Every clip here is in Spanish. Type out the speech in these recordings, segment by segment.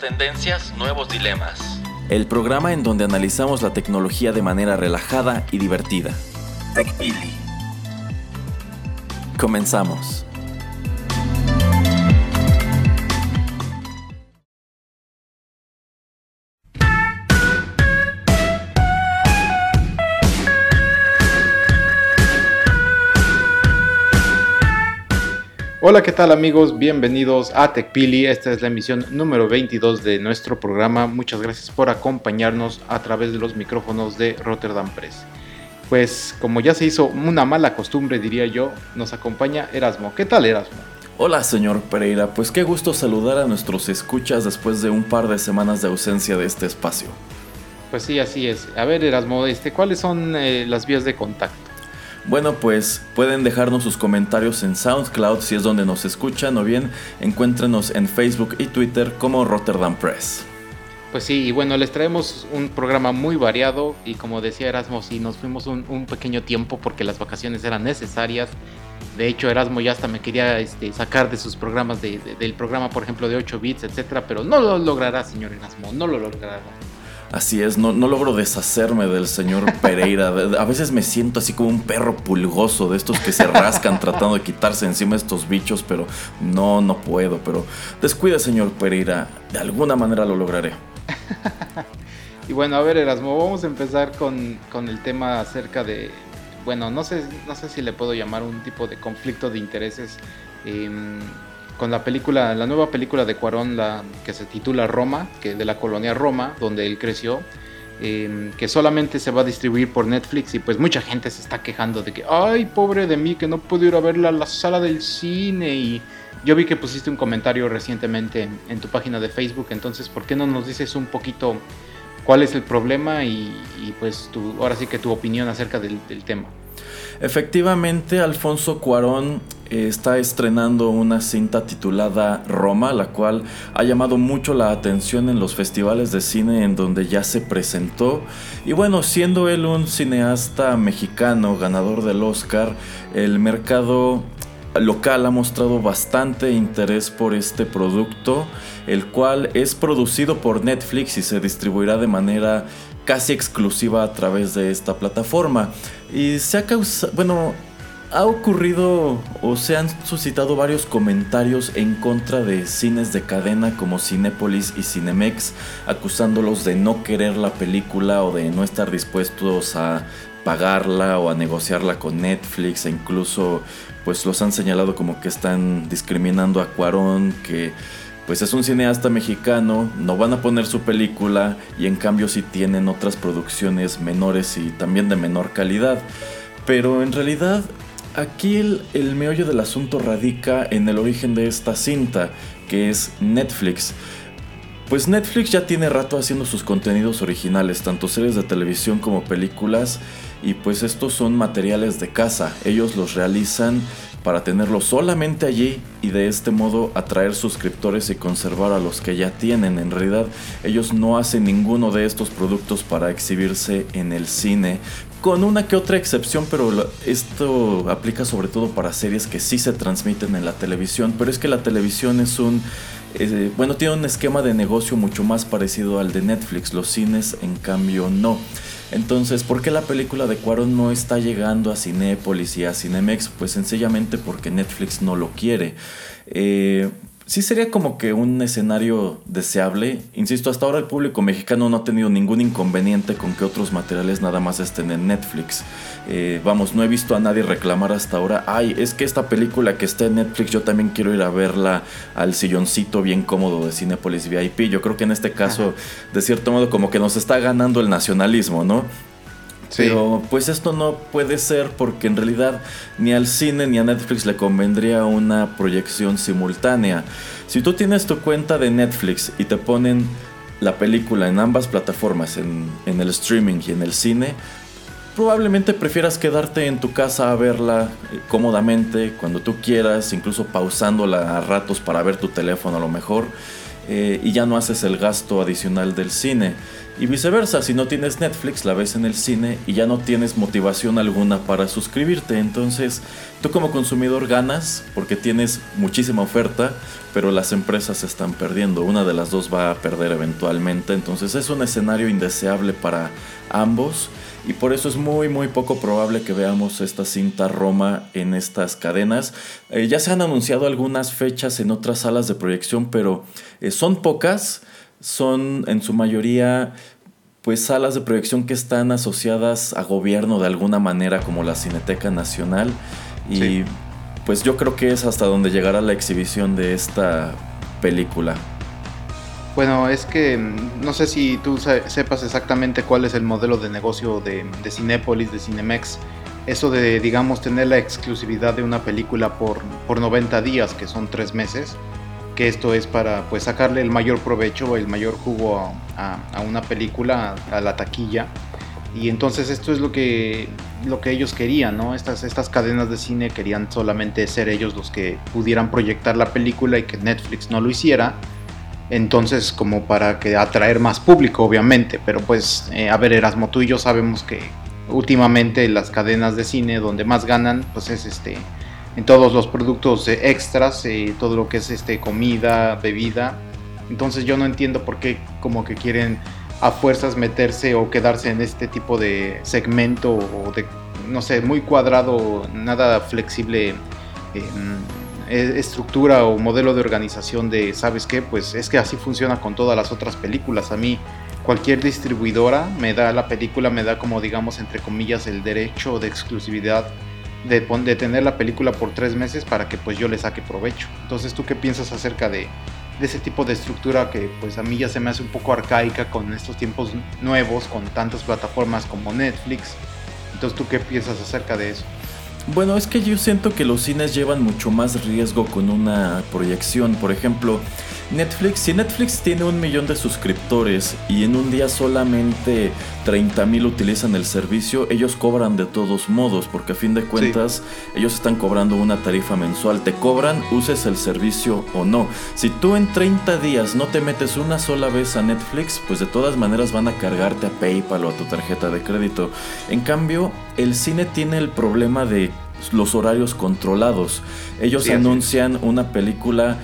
Tendencias, nuevos dilemas. El programa en donde analizamos la tecnología de manera relajada y divertida. TechPili. Comenzamos. Hola, ¿qué tal amigos? Bienvenidos a TechPili. Esta es la emisión número 22 de nuestro programa. Muchas gracias por acompañarnos a través de los micrófonos de Rotterdam Press. Pues como ya se hizo una mala costumbre, diría yo, nos acompaña Erasmo. ¿Qué tal Erasmo? Hola, señor Pereira. Pues qué gusto saludar a nuestros escuchas después de un par de semanas de ausencia de este espacio. Pues sí, así es. A ver, Erasmo, este, ¿cuáles son eh, las vías de contacto? Bueno, pues pueden dejarnos sus comentarios en SoundCloud si es donde nos escuchan o bien encuéntrenos en Facebook y Twitter como Rotterdam Press. Pues sí, y bueno, les traemos un programa muy variado y como decía Erasmo, sí, nos fuimos un, pequeño tiempo porque las vacaciones eran necesarias. De hecho, Erasmo ya hasta me quería este, sacar de sus programas, del programa, por ejemplo, de 8 bits, etcétera, pero no lo logrará, señor Erasmo, no lo logrará. Así es, no, no, logro deshacerme del señor Pereira. A veces me siento así como un perro pulgoso de estos que se rascan tratando de quitarse encima estos bichos, pero no, no puedo. Pero descuida, señor Pereira, de alguna manera lo lograré. y bueno, a ver, Erasmo, vamos a empezar con, con, el tema acerca de. Bueno, no sé, no sé si le puedo llamar un tipo de conflicto de intereses. Eh, con la película, la nueva película de Cuarón, la que se titula Roma, que de la colonia Roma, donde él creció, em, que solamente se va a distribuir por Netflix y pues mucha gente se está quejando de que, ay, pobre de mí, que no puedo ir a verla a la sala del cine y yo vi que pusiste un comentario recientemente en, tu página de Facebook, entonces, ¿por qué no nos dices un poquito cuál es el problema y, pues tu, ahora sí que tu opinión acerca del, del tema? Efectivamente, Alfonso Cuarón eh, está estrenando una cinta titulada Roma, la cual ha llamado mucho la atención en los festivales de cine en donde ya se presentó. Y bueno, siendo él un cineasta mexicano, ganador del Oscar, el mercado local ha mostrado bastante interés por este producto, el cual es producido por Netflix y se distribuirá de manera casi exclusiva a través de esta plataforma. Y se ha causado, bueno, ha ocurrido o se han suscitado varios comentarios en contra de cines de cadena como Cinépolis y Cinemex, acusándolos de no querer la película o de no estar dispuestos a pagarla o a negociarla con Netflix e incluso pues los han señalado como que están discriminando a Cuarón, que pues es un cineasta mexicano, no van a poner su película y en cambio sí tienen otras producciones menores y también de menor calidad. Pero en realidad aquí el, el meollo del asunto radica en el origen de esta cinta, que es Netflix. Pues Netflix ya tiene rato haciendo sus contenidos originales, tanto series de televisión como películas, y pues estos son materiales de casa. Ellos los realizan para tenerlo solamente allí y de este modo atraer suscriptores y conservar a los que ya tienen. En realidad ellos no hacen ninguno de estos productos para exhibirse en el cine, con una que otra excepción, pero esto aplica sobre todo para series que sí se transmiten en la televisión, pero es que la televisión es un... Eh, bueno, tiene un esquema de negocio mucho más parecido al de Netflix, los cines en cambio no. Entonces, ¿por qué la película de Cuarón no está llegando a Cinépolis y a Cinemex? Pues sencillamente porque Netflix no lo quiere. Eh, sí sería como que un escenario deseable. Insisto, hasta ahora el público mexicano no ha tenido ningún inconveniente con que otros materiales nada más estén en Netflix. Eh, vamos, no he visto a nadie reclamar hasta ahora, ay, es que esta película que está en Netflix yo también quiero ir a verla al silloncito bien cómodo de Cinepolis VIP. Yo creo que en este caso, de cierto modo, como que nos está ganando el nacionalismo, ¿no? Pero pues esto no puede ser porque en realidad ni al cine ni a Netflix le convendría una proyección simultánea. Si tú tienes tu cuenta de Netflix y te ponen la película en ambas plataformas, en, en, el streaming y en el cine, probablemente prefieras quedarte en tu casa a verla eh, cómodamente, cuando tú quieras, incluso pausándola a ratos para ver tu teléfono a lo mejor, eh, y ya no haces el gasto adicional del cine. Y viceversa, si no tienes Netflix, la ves en el cine y ya no tienes motivación alguna para suscribirte. Entonces, tú como consumidor ganas porque tienes muchísima oferta, pero las empresas están perdiendo. Una de las dos va a perder eventualmente. Entonces, es un escenario indeseable para ambos. Y por eso es muy muy poco probable que veamos esta cinta Roma en estas cadenas. Eh, ya se han anunciado algunas fechas en otras salas de proyección, pero eh, son pocas son en su mayoría pues salas de proyección que están asociadas a gobierno de alguna manera como la Cineteca Nacional y pues yo creo que es hasta donde llegará la exhibición de esta película. Bueno, es que mm, no sé si tú sepas exactamente cuál es el modelo de negocio de, de Cinépolis, de Cinemex. Eso de, digamos, tener la exclusividad de una película por, por 90 días, que son tres meses que esto es para pues sacarle el mayor provecho, el mayor jugo a, una película, a la taquilla. Y entonces esto es lo que, lo que ellos querían, ¿no? Estas, estas cadenas de cine querían solamente ser ellos los que pudieran proyectar la película y que Netflix no lo hiciera. Entonces, como para que atraer más público, obviamente. Pero pues, eh, a ver, Erasmo, tú y yo sabemos que últimamente las cadenas de cine donde más ganan, pues es este en todos los productos extras, eh, todo lo que es este comida, bebida. Entonces yo no entiendo por qué como que quieren a fuerzas meterse o quedarse en este tipo de segmento o de, no sé, muy cuadrado, nada flexible. E, estructura o modelo de organización de, ¿sabes qué? Pues es que así funciona con todas las otras películas. A mí cualquier distribuidora me da la película, me da como digamos entre comillas el derecho de exclusividad de, de, tener la película por tres meses para que pues yo le saque provecho. Entonces, ¿tú qué piensas acerca de, de, ese tipo de estructura que pues a mí ya se me hace un poco arcaica con estos tiempos nuevos, con tantas plataformas como Netflix? Entonces, ¿tú qué piensas acerca de eso? Bueno, es que yo siento que los cines llevan mucho más riesgo con una proyección. Por ejemplo, Netflix, si Netflix tiene un millón de suscriptores y en un día solamente 30 mil utilizan el servicio, ellos cobran de todos modos, porque a fin de cuentas ellos están cobrando una tarifa mensual. Te cobran, uses el servicio o no. Si tú en 30 días no te metes una sola vez a Netflix, pues de todas maneras van a cargarte a PayPal o a tu tarjeta de crédito. En cambio, el cine tiene el problema de los horarios controlados. Ellos anuncian una película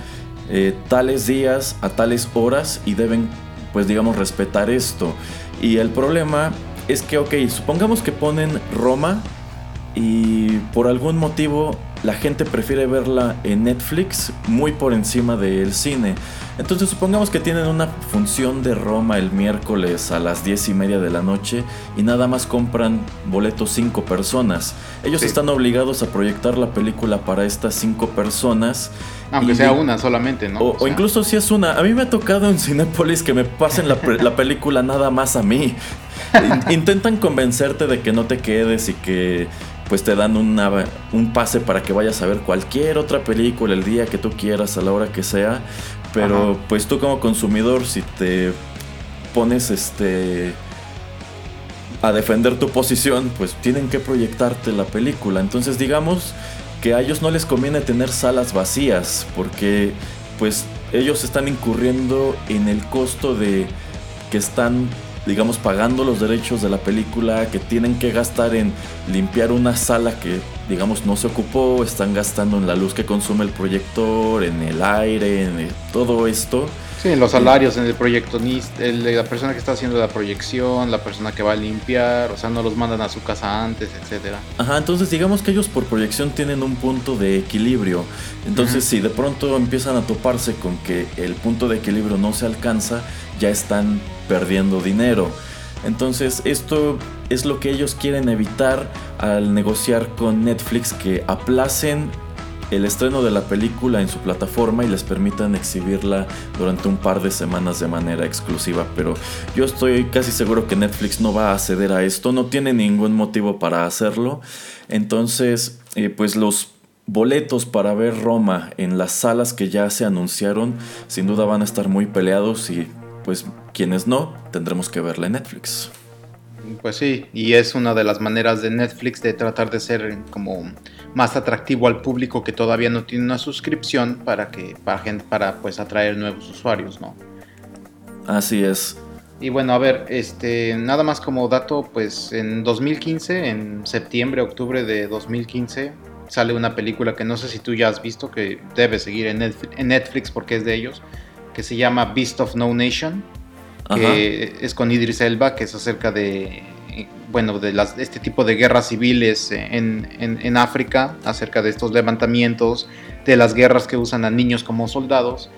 eh, tales días a tales horas y deben, pues digamos, respetar esto. Y el problema es que, ok, supongamos que ponen Roma y por algún motivo la gente prefiere verla en Netflix muy por encima del cine. Entonces supongamos que tienen una función de Roma el miércoles a las 10 y media de la noche y nada más compran boletos 5 personas. Ellos están obligados a proyectar la película para estas 5 personas. Aunque sea una solamente, ¿no? O, incluso si es una. A mí me ha tocado en Cinepolis que me pasen la, la película nada más a mí. Intentan convencerte de que no te quedes y que pues te dan un pase para que vayas a ver cualquier otra película el día que tú quieras, a la hora que sea. Pero pues tú como consumidor, si te pones este a defender tu posición, pues tienen que proyectarte la película. Entonces digamos que a ellos no les conviene tener salas vacías, porque pues ellos están incurriendo en el costo de que están digamos, pagando los derechos de la película, que tienen que gastar en limpiar una sala que, digamos, no se ocupó, están gastando en la luz que consume el proyector, en el aire, en todo esto. Sí, en los salarios, en el proyectonista, la persona que está haciendo la proyección, la persona que va a limpiar, o sea, no los mandan a su casa antes, etcétera. Ajá, entonces digamos que ellos por proyección tienen un punto de equilibrio. Entonces, si de pronto empiezan a toparse con que el punto de equilibrio no se alcanza, ya están perdiendo dinero. Entonces esto es lo que ellos quieren evitar al negociar con Netflix que aplacen el estreno de la película en su plataforma y les permitan exhibirla durante un par de semanas de manera exclusiva. Pero yo estoy casi seguro que Netflix no va a ceder a esto, no tiene ningún motivo para hacerlo. Entonces, eh, pues los boletos para ver Roma en las salas que ya se anunciaron sin duda van a estar muy peleados y pues quienes no, tendremos que verla en Netflix. Pues sí, y es una de las maneras de Netflix de tratar de ser como más atractivo al público que todavía no tiene una suscripción para que para, para pues atraer nuevos usuarios, ¿no? Así es. Y bueno, a ver, este nada más como dato, pues en 2015, en septiembre, octubre de 2015 sale una película que no sé si tú ya has visto que debe seguir en Netflix porque es de ellos, que se llama Beast of No Nation que es con Idris Elba, que es acerca de, bueno, de las, este tipo de guerras civiles en, en, África, acerca de estos levantamientos, de las guerras que usan a niños como soldados.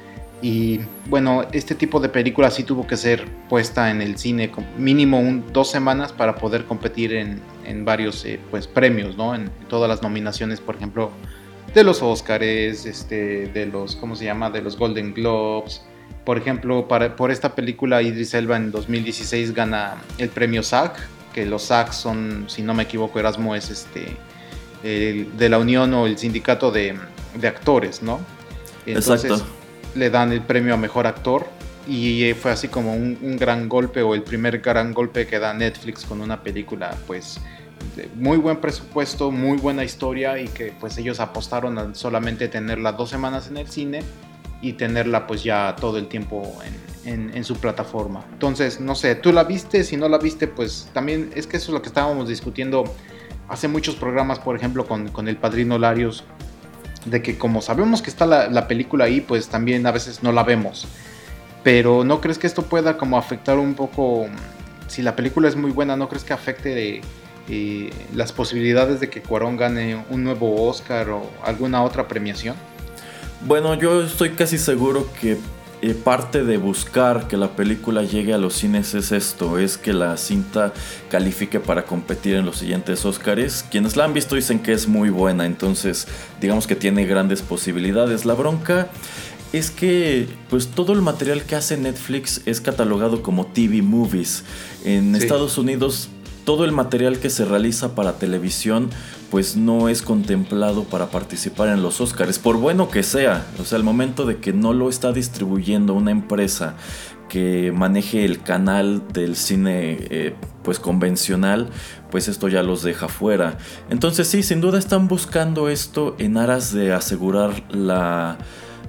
Y bueno, este tipo de película sí tuvo que ser puesta en el cine mínimo un, dos semanas para poder competir en, en varios eh, pues, premios, ¿no? En todas las nominaciones, por ejemplo, de los Oscars, este, de los, ¿cómo se llama? De los Golden Globes, por ejemplo, para, por esta película Idris Elba en 2016 gana el premio SAG, que los SAG son, si no me equivoco, Erasmo es este de la unión o el sindicato de, actores, ¿no? Entonces le dan el premio a mejor actor y fue así como un, un, gran golpe o el primer gran golpe que da Netflix con una película, pues de muy buen presupuesto, muy buena historia y que pues ellos apostaron a solamente tenerla dos semanas en el cine y tenerla pues ya todo el tiempo en, en, su plataforma. Entonces, no sé, tú la viste, si no la viste, pues también es que eso es lo que estábamos discutiendo hace muchos programas, por ejemplo, con, con el padrino Larios, de que como sabemos que está la, la, película ahí, pues también a veces no la vemos. Pero ¿no crees que esto pueda como afectar un poco, si la película es muy buena, ¿no crees que afecte eh, las posibilidades de que Cuarón gane un nuevo Oscar o alguna otra premiación? Bueno, yo estoy casi seguro que eh, parte de buscar que la película llegue a los cines es esto, es que la cinta califique para competir en los siguientes Oscars. Quienes la han visto dicen que es muy buena, entonces digamos que tiene grandes posibilidades. La bronca es que pues todo el material que hace Netflix es catalogado como TV movies. En Estados Unidos todo el material que se realiza para televisión pues no es contemplado para participar en los Oscars, por bueno que sea, o sea, el momento de que no lo está distribuyendo una empresa que maneje el canal del cine eh, pues convencional, pues esto ya los deja fuera. Entonces sí, sin duda están buscando esto en aras de asegurar la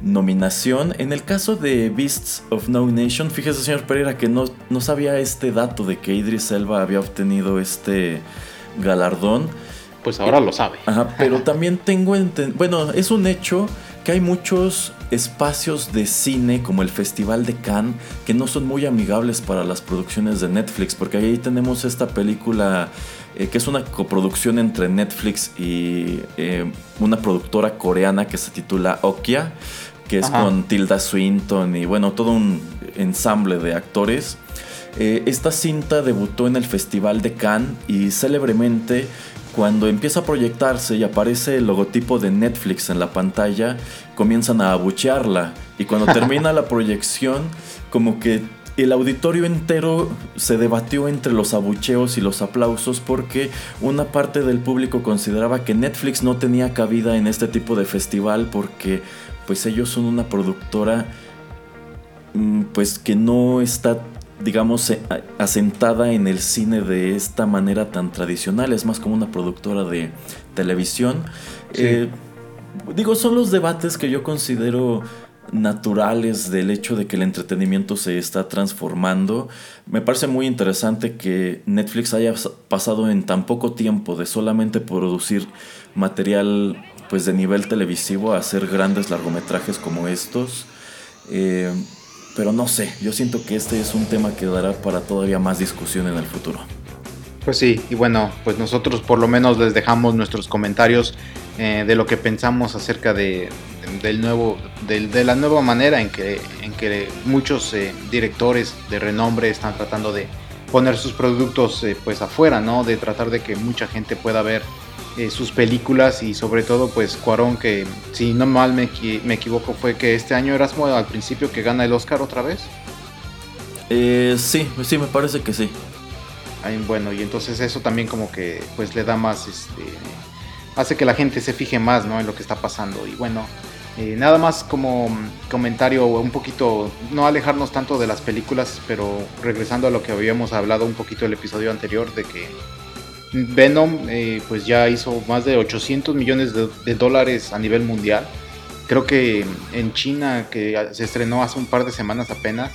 nominación. En el caso de Beasts of No Nation, fíjese señor Pereira que no, no sabía este dato de que Idris Elba había obtenido este galardón. Pues ahora lo sabe. Ajá, pero también tengo bueno, es un hecho que hay muchos espacios de cine como el Festival de Cannes que no son muy amigables para las producciones de Netflix, porque ahí tenemos esta película eh, que es una coproducción entre Netflix y eh, una productora coreana que se titula Okia que es con Tilda Swinton y bueno, todo un ensamble de actores. Eh, esta cinta debutó en el Festival de Cannes y célebremente cuando empieza a proyectarse y aparece el logotipo de Netflix en la pantalla, comienzan a abuchearla. Y cuando termina la proyección, como que el auditorio entero se debatió entre los abucheos y los aplausos porque una parte del público consideraba que Netflix no tenía cabida en este tipo de festival porque pues ellos son una productora mm, pues que no está digamos asentada en el cine de esta manera tan tradicional, es más como una productora de televisión. Eh, digo, son los debates que yo considero naturales del hecho de que el entretenimiento se está transformando. Me parece muy interesante que Netflix haya pasado en tan poco tiempo de solamente producir material pues de nivel televisivo a hacer grandes largometrajes como estos. Eh, pero no sé, yo siento que este es un tema que dará para todavía más discusión en el futuro. Pues sí, y bueno, pues nosotros por lo menos les dejamos nuestros comentarios eh, de lo que pensamos acerca de, del nuevo, de, la nueva manera en que, en que muchos eh, directores de renombre están tratando de poner sus productos pues afuera, ¿no? De tratar de que mucha gente pueda ver eh, sus películas y sobre todo pues Cuarón que si no mal me, me equivoco fue que este año Erasmo al principio que gana el Oscar otra vez. Eh, sí, sí, me parece que sí. bueno, y entonces eso también como que pues le da más, este, hace que la gente se fije más, ¿no? En lo que está pasando. Y bueno, Eh, nada más como comentario un poquito, no alejarnos tanto de las películas, pero regresando a lo que habíamos hablado un poquito el episodio anterior de que Venom eh, pues ya hizo más de 800 millones de, dólares a nivel mundial. Creo que en China, que se estrenó hace un par de semanas apenas,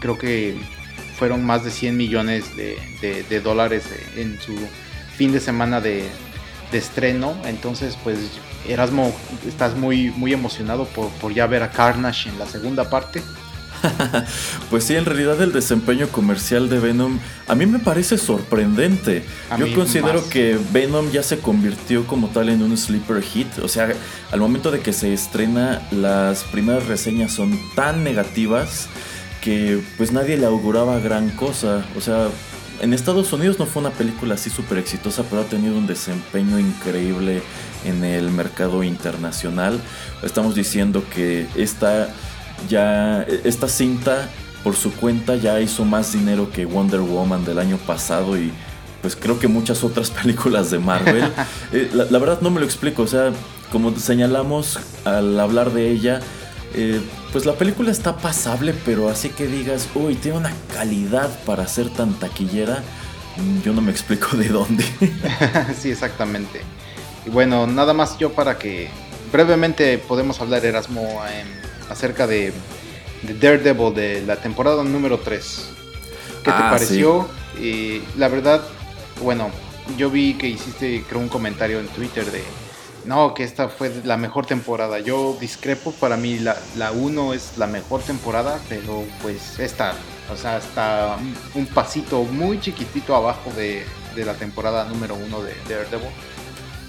creo que fueron más de 100 millones de, dólares en su fin de semana de, estreno. Entonces, pues Erasmo, estás muy, muy emocionado por, por ya ver a Carnage en la segunda parte. pues sí, en realidad el desempeño comercial de Venom a mí me parece sorprendente. Yo considero que Venom ya se convirtió como tal en un sleeper hit. O sea, al momento de que se estrena, las primeras reseñas son tan negativas que pues nadie le auguraba gran cosa. O sea, en Estados Unidos no fue una película así súper exitosa, pero ha tenido un desempeño increíble en el mercado internacional. Estamos diciendo que esta ya esta cinta por su cuenta ya hizo más dinero que Wonder Woman del año pasado y pues creo que muchas otras películas de Marvel. Eh, la, verdad no me lo explico, o sea, como señalamos al hablar de ella, eh, pues la película está pasable, pero así que digas, uy, tiene una calidad para ser tan taquillera, mm, yo no me explico de dónde. sí, exactamente. Y bueno, nada más yo para que brevemente podemos hablar, Erasmo, en acerca de, Daredevil de la temporada número 3. ¿Qué te ah, pareció? Y la verdad, bueno, yo vi que hiciste, creo, un comentario en Twitter de, no, que esta fue la mejor temporada. Yo discrepo, para mí la, la 1 es la mejor temporada, pero pues esta, o sea, está un pasito muy chiquitito abajo de, de la temporada número 1 de Daredevil.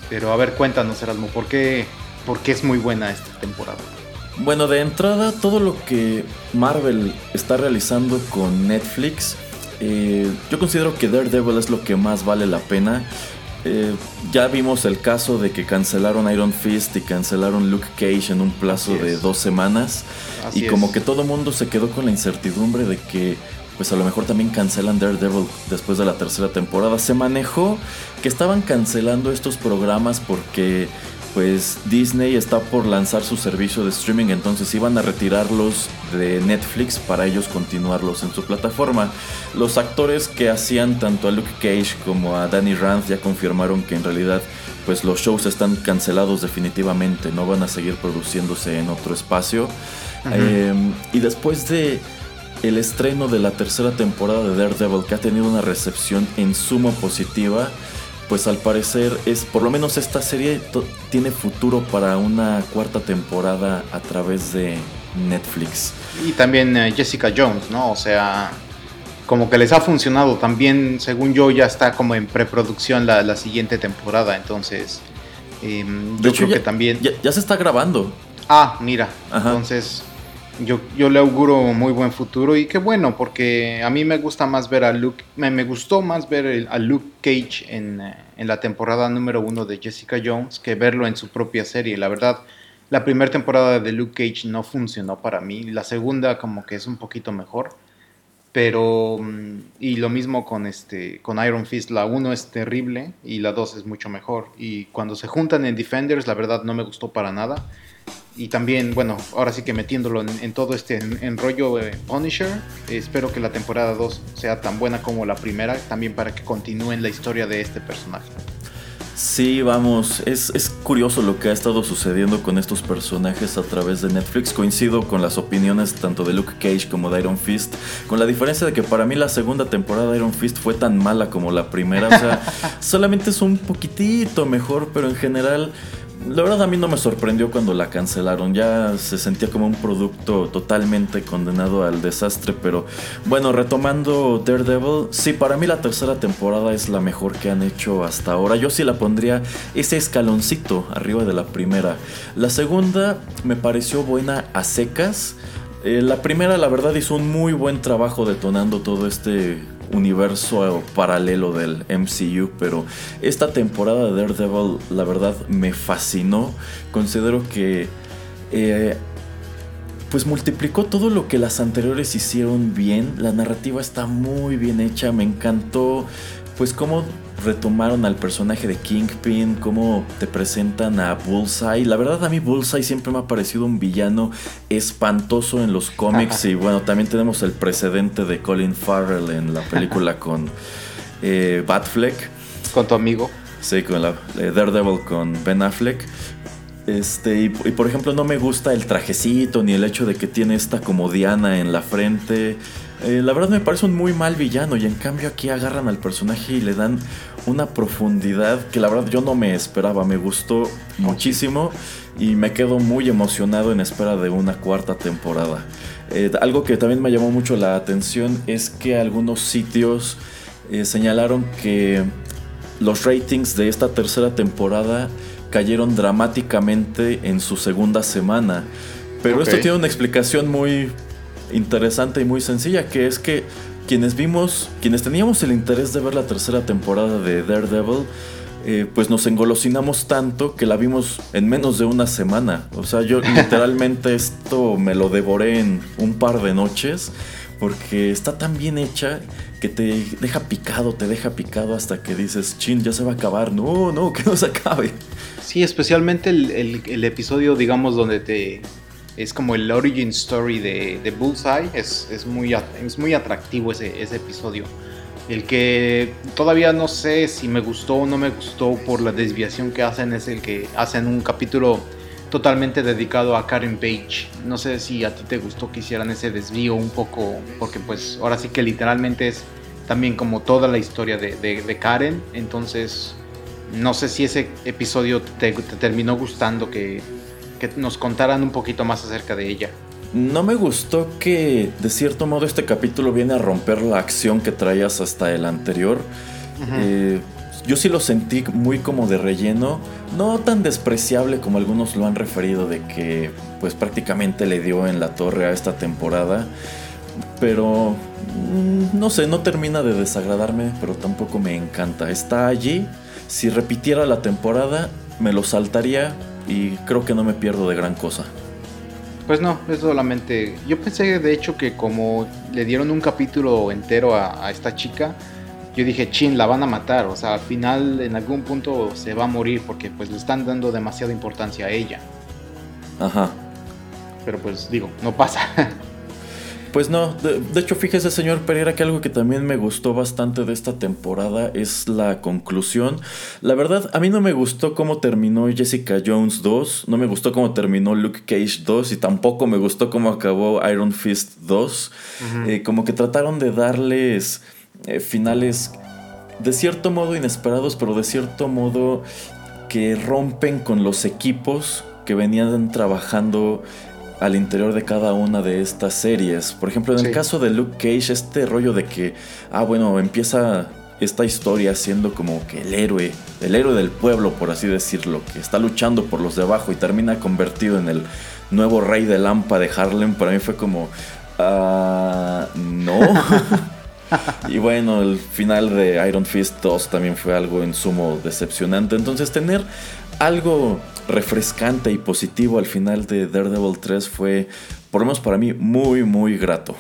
Pero a ver, cuéntanos, Erasmo, ¿por qué, ¿por qué es muy buena esta temporada? Bueno, de entrada, todo lo que Marvel está realizando con Netflix, eh, yo considero que Daredevil es lo que más vale la pena. Eh, ya vimos el caso de que cancelaron Iron Fist y cancelaron Luke Cage en un plazo de dos semanas. y como que todo el mundo se quedó con la incertidumbre de que pues a lo mejor también cancelan Daredevil después de la tercera temporada. Se manejó que estaban cancelando estos programas porque pues Disney está por lanzar su servicio de streaming, entonces iban a retirarlos de Netflix para ellos continuarlos en su plataforma. Los actores que hacían tanto a Luke Cage como a Danny Rand ya confirmaron que en realidad pues los shows están cancelados definitivamente, no van a seguir produciéndose en otro espacio. Em, y después de el estreno de la tercera temporada de Daredevil que ha tenido una recepción en sumo positiva, pues al parecer es, por lo menos esta serie tiene futuro para una cuarta temporada a través de Netflix. Y también eh, Jessica Jones, ¿no? O sea, como que les ha funcionado. También, según yo, ya está como en preproducción la, siguiente temporada. Entonces, em, yo creo que también. Ya, se está grabando. Ah, mira. Entonces, yo, yo le auguro muy buen futuro y qué bueno, porque a mí me gusta más ver a Luke, me, gustó más ver a Luke Cage en, eh, en, la temporada número uno de Jessica Jones que verlo en su propia serie. La verdad, la primera temporada de Luke Cage no funcionó para mí, la segunda como que es un poquito mejor, pero mm, y lo mismo con este con Iron Fist, la uno es terrible y la dos es mucho mejor y cuando se juntan en Defenders, la verdad no me gustó para nada y también, bueno, ahora sí que metiéndolo en, todo este enrollo en Punisher, espero que la temporada 2 sea tan buena como la primera, también para que continúen la historia de este personaje. Sí, vamos, es, es, curioso lo que ha estado sucediendo con estos personajes a través de Netflix. Coincido con las opiniones tanto de Luke Cage como de Iron Fist, con la diferencia de que para mí la segunda temporada de Iron Fist fue tan mala como la primera. O sea, solamente es un poquitito mejor, pero en general la verdad a mí no me sorprendió cuando la cancelaron, ya se sentía como un producto totalmente condenado al desastre, pero bueno, retomando Daredevil, sí, para mí la tercera temporada es la mejor que han hecho hasta ahora, yo sí la pondría ese escaloncito arriba de la primera. La segunda me pareció buena a secas, eh, la primera la verdad hizo un muy buen trabajo detonando todo este universo paralelo del MCU, pero esta temporada de Daredevil la verdad me fascinó. Considero que eh, pues multiplicó todo lo que las anteriores hicieron bien. La narrativa está muy bien hecha, me encantó pues cómo retomaron al personaje de Kingpin, cómo te presentan a Bullseye. La verdad a mí Bullseye siempre me ha parecido un villano espantoso en los cómics y bueno, también tenemos el precedente de Colin Farrell en la película con eh, Batfleck. Con tu amigo. Sí, con la eh, Daredevil con Ben Affleck. Este, y, por ejemplo, no me gusta el trajecito ni el hecho de que tiene esta como Diana en la frente. Eh, la verdad me parece un muy mal villano y en cambio aquí agarran al personaje y le dan una profundidad que la verdad yo no me esperaba. Me gustó muchísimo y me quedo muy emocionado en espera de una cuarta temporada. Eh, algo que también me llamó mucho la atención es que algunos sitios señalaron que los ratings de esta tercera temporada cayeron dramáticamente en su segunda semana. Pero esto tiene una explicación muy interesante y muy sencilla, que es que quienes vimos, quienes teníamos el interés de ver la tercera temporada de Daredevil, eh, pues nos engolosinamos tanto que la vimos en menos de una semana. O sea, yo literalmente esto me lo devoré en un par de noches porque está tan bien hecha que te deja picado, te deja picado hasta que dices, chin, ya se va a acabar. No, no, que no se acabe. Sí, especialmente el, episodio, digamos, donde te... Es como el origin story de, Bullseye. Es, muy, es muy atractivo ese, ese episodio. El que todavía no sé si me gustó o no me gustó por la desviación que hacen es el que hacen un capítulo totalmente dedicado a Karen Page. No sé si a ti te gustó que hicieran ese desvío un poco, porque pues ahora sí que literalmente es también como toda la historia de, Karen. Entonces, no sé si ese episodio te, terminó gustando, que, que, nos contaran un poquito más acerca de ella. No me gustó que de cierto modo este capítulo viene a romper la acción que traías hasta el anterior yo sí lo sentí muy como de relleno, no tan despreciable como algunos lo han referido de que pues prácticamente le dio en la torre a esta temporada, pero mm, no sé, no termina de desagradarme, pero tampoco me encanta. Está allí, si repitiera la temporada me lo saltaría y creo que no me pierdo de gran cosa. Pues no, es solamente. Yo pensé de hecho que como le dieron un capítulo entero a, a esta chica, yo dije, chin, la van a matar. O sea, al final en algún punto se va a morir porque pues le están dando demasiada importancia a ella. Ajá. Pero pues digo, no pasa. Pues no, de, hecho fíjese señor Pereira que algo que también me gustó bastante de esta temporada es la conclusión. La verdad, a mí no me gustó cómo terminó Jessica Jones 2, no me gustó cómo terminó Luke Cage 2 y tampoco me gustó cómo acabó Iron Fist 2. Eh, como que trataron de darles eh, finales de cierto modo inesperados, pero de cierto modo que rompen con los equipos que venían trabajando al interior de cada una de estas series. Por ejemplo, en el caso de Luke Cage, este rollo de que, ah, bueno, empieza esta historia siendo como que el héroe, el héroe del pueblo, por así decirlo, que está luchando por los de abajo y termina convertido en el nuevo rey de Lampa de Harlem, para mí fue como, ah, no. y bueno, el final de Iron Fist 2 también fue algo en sumo decepcionante. Entonces tener algo refrescante y positivo al final de Daredevil 3 fue, por lo menos para mí, muy, muy grato.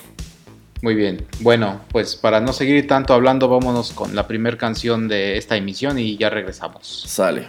Muy bien. Bueno, pues para no seguir tanto hablando, vámonos con la primera canción de esta emisión y ya regresamos. Sale.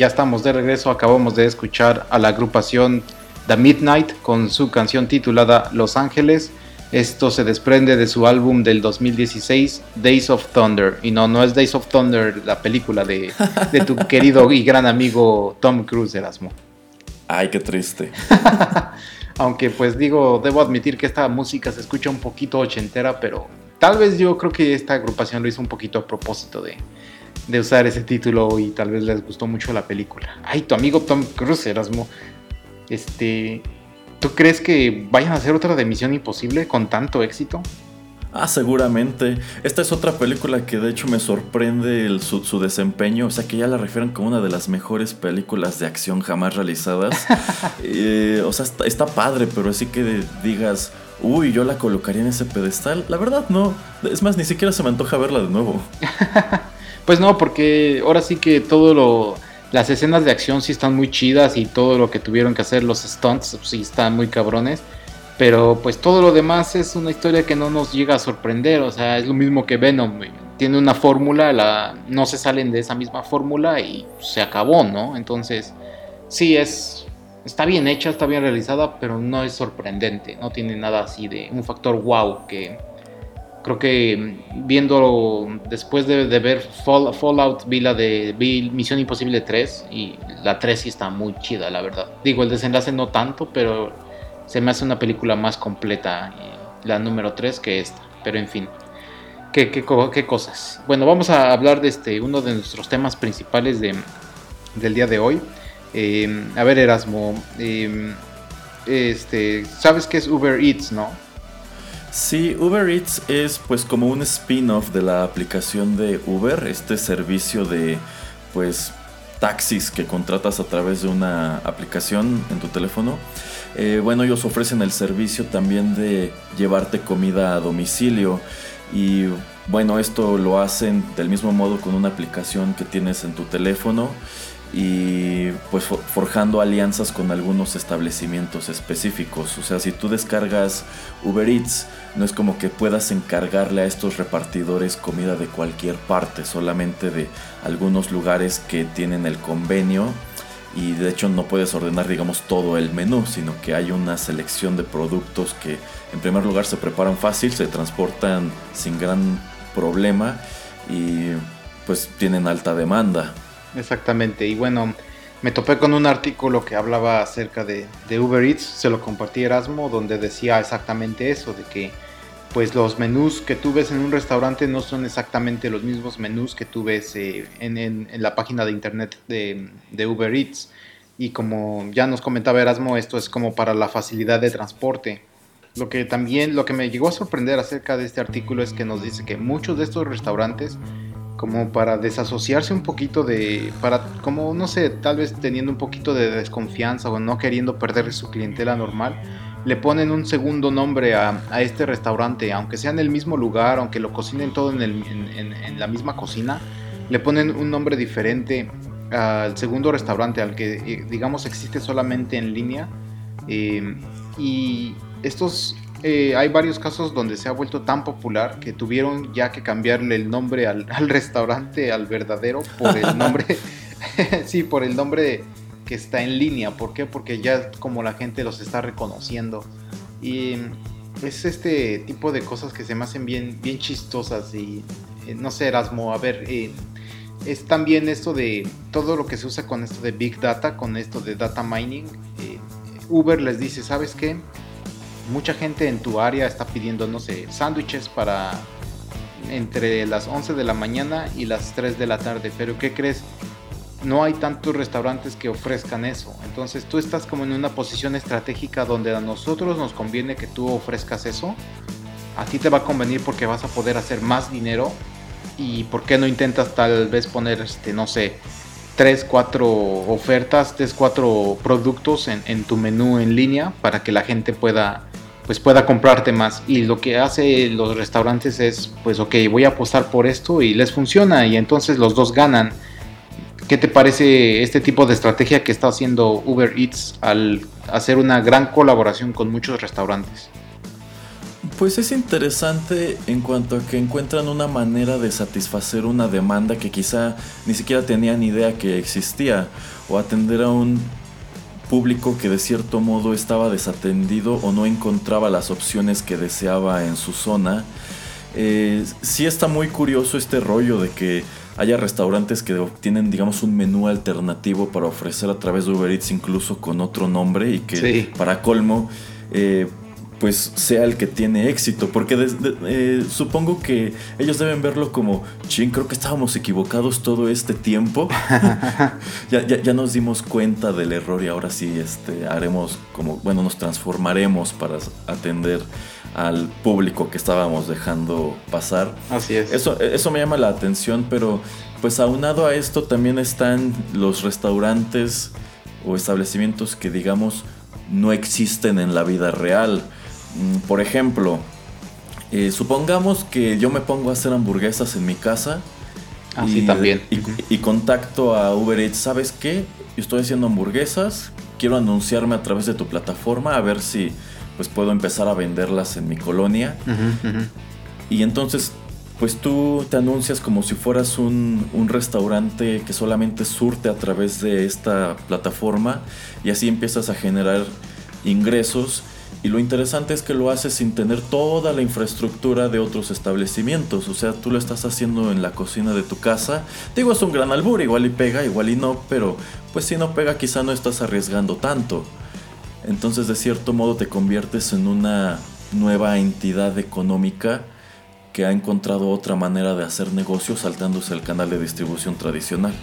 Ya estamos de regreso, acabamos de escuchar a la agrupación The Midnight con su canción titulada Los Ángeles. Esto se desprende de su álbum del 2016, Days of Thunder. Y no, no es Days of Thunder, la película de, de tu querido y gran amigo Tom Cruise, Erasmo. Ay, qué triste. Aunque pues digo, debo admitir que esta música se escucha un poquito ochentera, pero tal vez yo creo que esta agrupación lo hizo un poquito a propósito de, de usar ese título y tal vez les gustó mucho la película. Ay, tu amigo Tom Cruise, Erasmo. Este, ¿tú crees que vayan a hacer otra de Misión Imposible con tanto éxito? Ah, seguramente. Esta es otra película que de hecho me sorprende el, su, su, desempeño. O sea, que ya la refieren como una de las mejores películas de acción jamás realizadas. eh, o sea, está, está, padre, pero así que digas, uy, yo la colocaría en ese pedestal. La verdad, no. Es más, ni siquiera se me antoja verla de nuevo. Pues no, porque ahora sí que todo lo. Las escenas de acción sí están muy chidas y todo lo que tuvieron que hacer, los stunts, sí están muy cabrones. Pero pues todo lo demás es una historia que no nos llega a sorprender. O sea, es lo mismo que Venom. Tiene una fórmula, la, no se salen de esa misma fórmula y se acabó, ¿no? Entonces, sí, es. Está bien hecha, está bien realizada, pero no es sorprendente. No tiene nada así de un factor wow que, creo que viendo después de, de ver Fall, Fallout vi la de vi Misión Imposible 3 y la 3 sí está muy chida la verdad. Digo el desenlace no tanto pero se me hace una película más completa la número 3 que esta pero en fin. Qué, qué, qué cosas bueno vamos a hablar de este uno de nuestros temas principales de, del día de hoy. Eh, a ver Erasmo eh, este sabes qué es Uber Eats no Sí, Uber Eats es pues como un spin-off de la aplicación de Uber, este servicio de pues taxis que contratas a través de una aplicación en tu teléfono. Eh, bueno, ellos ofrecen el servicio también de llevarte comida a domicilio y bueno, esto lo hacen del mismo modo con una aplicación que tienes en tu teléfono y pues forjando alianzas con algunos establecimientos específicos. O sea, si tú descargas Uber Eats, no es como que puedas encargarle a estos repartidores comida de cualquier parte, solamente de algunos lugares que tienen el convenio y de hecho no puedes ordenar digamos todo el menú, sino que hay una selección de productos que en primer lugar se preparan fácil, se transportan sin gran problema y pues tienen alta demanda. Exactamente, y bueno, me topé con un artículo que hablaba acerca de, de, Uber Eats, se lo compartí Erasmo, donde decía exactamente eso, de que pues los menús que tú ves en un restaurante no son exactamente los mismos menús que tú ves eh, en, la página de internet de, de, Uber Eats. Y como ya nos comentaba Erasmo, esto es como para la facilidad de transporte. Lo que también, lo que me llegó a sorprender acerca de este artículo es que nos dice que muchos de estos restaurantes como para desasociarse un poquito de, para, como no sé, tal vez teniendo un poquito de desconfianza o no queriendo perder su clientela normal, le ponen un segundo nombre a, a este restaurante, aunque sea en el mismo lugar, aunque lo cocinen todo en, la misma cocina, le ponen un nombre diferente al segundo restaurante, al que digamos existe solamente en línea. Eh, y estos eh, hay varios casos donde se ha vuelto tan popular que tuvieron ya que cambiarle el nombre al, al restaurante al verdadero por el nombre, sí, por el nombre que está en línea. ¿Por qué? Porque ya como la gente los está reconociendo. Y es este tipo de cosas que se me hacen bien, bien chistosas y eh, no sé, Erasmo, a ver, eh, es también esto de todo lo que se usa con esto de Big Data, con esto de data mining. Eh, Uber les dice, ¿sabes qué? Mucha gente en tu área está pidiendo, no sé, sándwiches para entre las 11 de la mañana y las 3 de la tarde, pero ¿qué crees? No hay tantos restaurantes que ofrezcan eso. Entonces tú estás como en una posición estratégica donde a nosotros nos conviene que tú ofrezcas eso. A ti te va a convenir porque vas a poder hacer más dinero y por qué no intentas tal vez poner, este, no sé, tres, cuatro ofertas, tres, cuatro productos en, en, tu menú en línea para que la gente pueda, pues pueda comprarte más. Y lo que hace los restaurantes es, pues, ok, voy a apostar por esto y les funciona y entonces los dos ganan. ¿Qué te parece este tipo de estrategia que está haciendo Uber Eats al hacer una gran colaboración con muchos restaurantes? Pues es interesante en cuanto a que encuentran una manera de satisfacer una demanda que quizá ni siquiera tenían idea que existía o atender a un público que de cierto modo estaba desatendido o no encontraba las opciones que deseaba en su zona. Eh, sí está muy curioso este rollo de que haya restaurantes que tienen digamos un menú alternativo para ofrecer a través de Uber Eats incluso con otro nombre y que sí. para colmo eh, pues sea el que tiene éxito. Porque de, de, eh, supongo que ellos deben verlo como, ching, creo que estábamos equivocados todo este tiempo. ya, ya, ya, nos dimos cuenta del error y ahora sí este, haremos como, bueno, nos transformaremos para atender al público que estábamos dejando pasar. Así es. Eso, eso me llama la atención, pero pues aunado a esto también están los restaurantes o establecimientos que digamos no existen en la vida real. Mm, por ejemplo, eh, supongamos que yo me pongo a hacer hamburguesas en mi casa. Así y, también. Y, y, contacto a Uber Eats. ¿Sabes qué? Yo estoy haciendo hamburguesas. Quiero anunciarme a través de tu plataforma a ver si pues puedo empezar a venderlas en mi colonia. Uh -huh, uh -huh. Y entonces, pues tú te anuncias como si fueras un, un, restaurante que solamente surte a través de esta plataforma y así empiezas a generar ingresos y lo interesante es que lo haces sin tener toda la infraestructura de otros establecimientos. O sea, tú lo estás haciendo en la cocina de tu casa. Digo, es un gran albur, igual y pega, igual y no, pero pues si no pega quizá no estás arriesgando tanto. Entonces de cierto modo te conviertes en una nueva entidad económica que ha encontrado otra manera de hacer negocios saltándose el canal de distribución tradicional.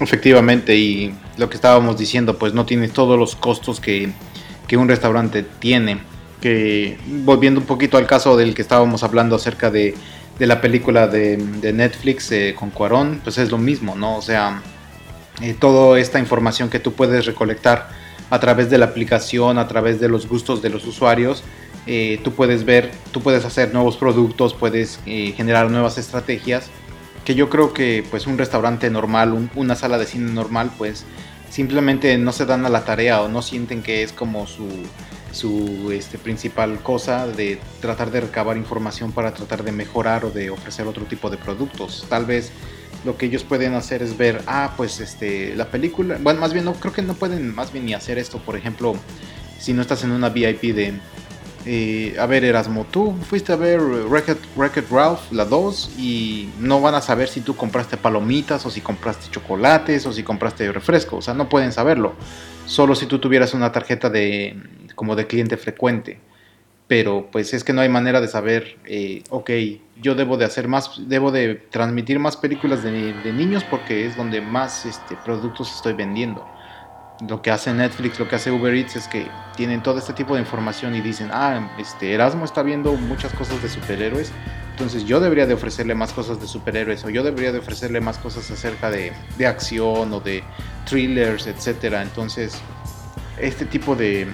Efectivamente, y lo que estábamos diciendo, pues no tienes todos los costos que que un restaurante tiene. Que volviendo un poquito al caso del que estábamos hablando acerca de, de la película de, Netflix eh, con Cuarón, pues es lo mismo, ¿no? O sea, eh, toda esta información que tú puedes recolectar a través de la aplicación, a través de los gustos de los usuarios, eh, tú puedes ver, tú puedes hacer nuevos productos, puedes generar nuevas estrategias, que yo creo que pues un restaurante normal, un, una sala de cine normal, pues simplemente no se dan a la tarea o no sienten que es como su, su este, principal cosa de tratar de recabar información para tratar de mejorar o de ofrecer otro tipo de productos. Tal vez lo que ellos pueden hacer es ver, ah, pues este, la película, bueno, más bien no, creo que no pueden más bien ni hacer esto, por ejemplo, si no estás en una VIP de, eh, a ver Erasmo, tú fuiste a ver Wreck-It Ralph, la 2, y no van a saber si tú compraste palomitas o si compraste chocolates o si compraste refresco, o sea, no pueden saberlo, solo si tú tuvieras una tarjeta de como de cliente frecuente. Pero pues es que no hay manera de saber, eh, ok, yo debo de hacer más, debo de transmitir más películas de, de niños porque es donde más este, productos estoy vendiendo lo que hace Netflix, lo que hace Uber Eats es que tienen todo este tipo de información y dicen, ah, este Erasmo está viendo muchas cosas de superhéroes, entonces yo debería de ofrecerle más cosas de superhéroes o yo debería de ofrecerle más cosas acerca de, de acción o de thrillers, etcétera. Entonces, este tipo de,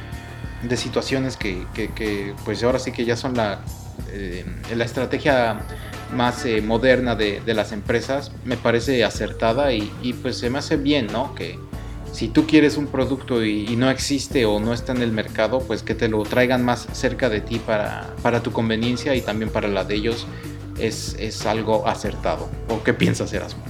de situaciones que, que, pues ahora sí que ya son la, eh, la estrategia más eh, moderna de, de, las empresas, me parece acertada y, y, pues se me hace bien, ¿no? Que, si tú quieres un producto y, y no existe o no está en el mercado, pues que te lo traigan más cerca de ti para, para tu conveniencia y también para la de ellos es, es algo acertado. ¿O qué piensas, Erasmo?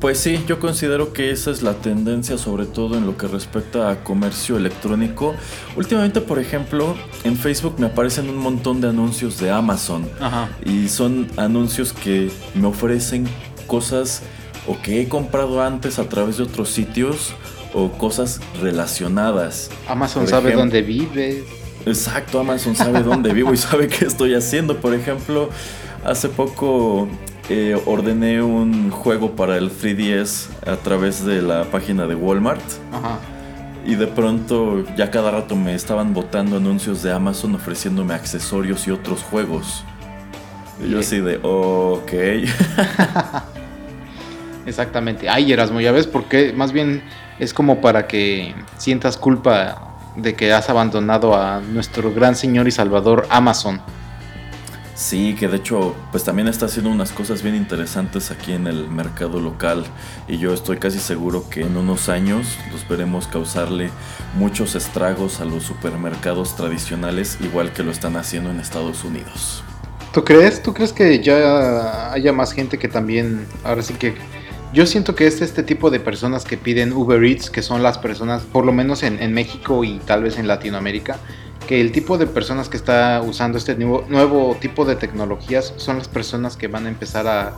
Pues sí, yo considero que esa es la tendencia, sobre todo en lo que respecta a comercio electrónico. Últimamente, por ejemplo, en Facebook me aparecen un montón de anuncios de Amazon. Ajá. Y son anuncios que me ofrecen cosas o que he comprado antes a través de otros sitios o cosas relacionadas. Amazon Por sabe ejemplo- dónde vives. Exacto, Amazon sabe dónde vivo y sabe qué estoy haciendo. Por ejemplo, hace poco eh, ordené un juego para el 3DS a través de la página de Walmart. Ajá. Y de pronto ya cada rato me estaban botando anuncios de Amazon ofreciéndome accesorios y otros juegos. Y yo así de, ok. Exactamente. Ay, Erasmo, ya ves, porque más bien es como para que sientas culpa de que has abandonado a nuestro gran señor y salvador Amazon. Sí, que de hecho, pues también está haciendo unas cosas bien interesantes aquí en el mercado local. Y yo estoy casi seguro que en unos años los veremos causarle muchos estragos a los supermercados tradicionales, igual que lo están haciendo en Estados Unidos. ¿Tú crees? ¿Tú crees que ya haya más gente que también, ahora sí que... Yo siento que es este tipo de personas que piden Uber Eats, que son las personas, por lo menos en, en México y tal vez en Latinoamérica, que el tipo de personas que está usando este nuevo, nuevo tipo de tecnologías son las personas que van a empezar a,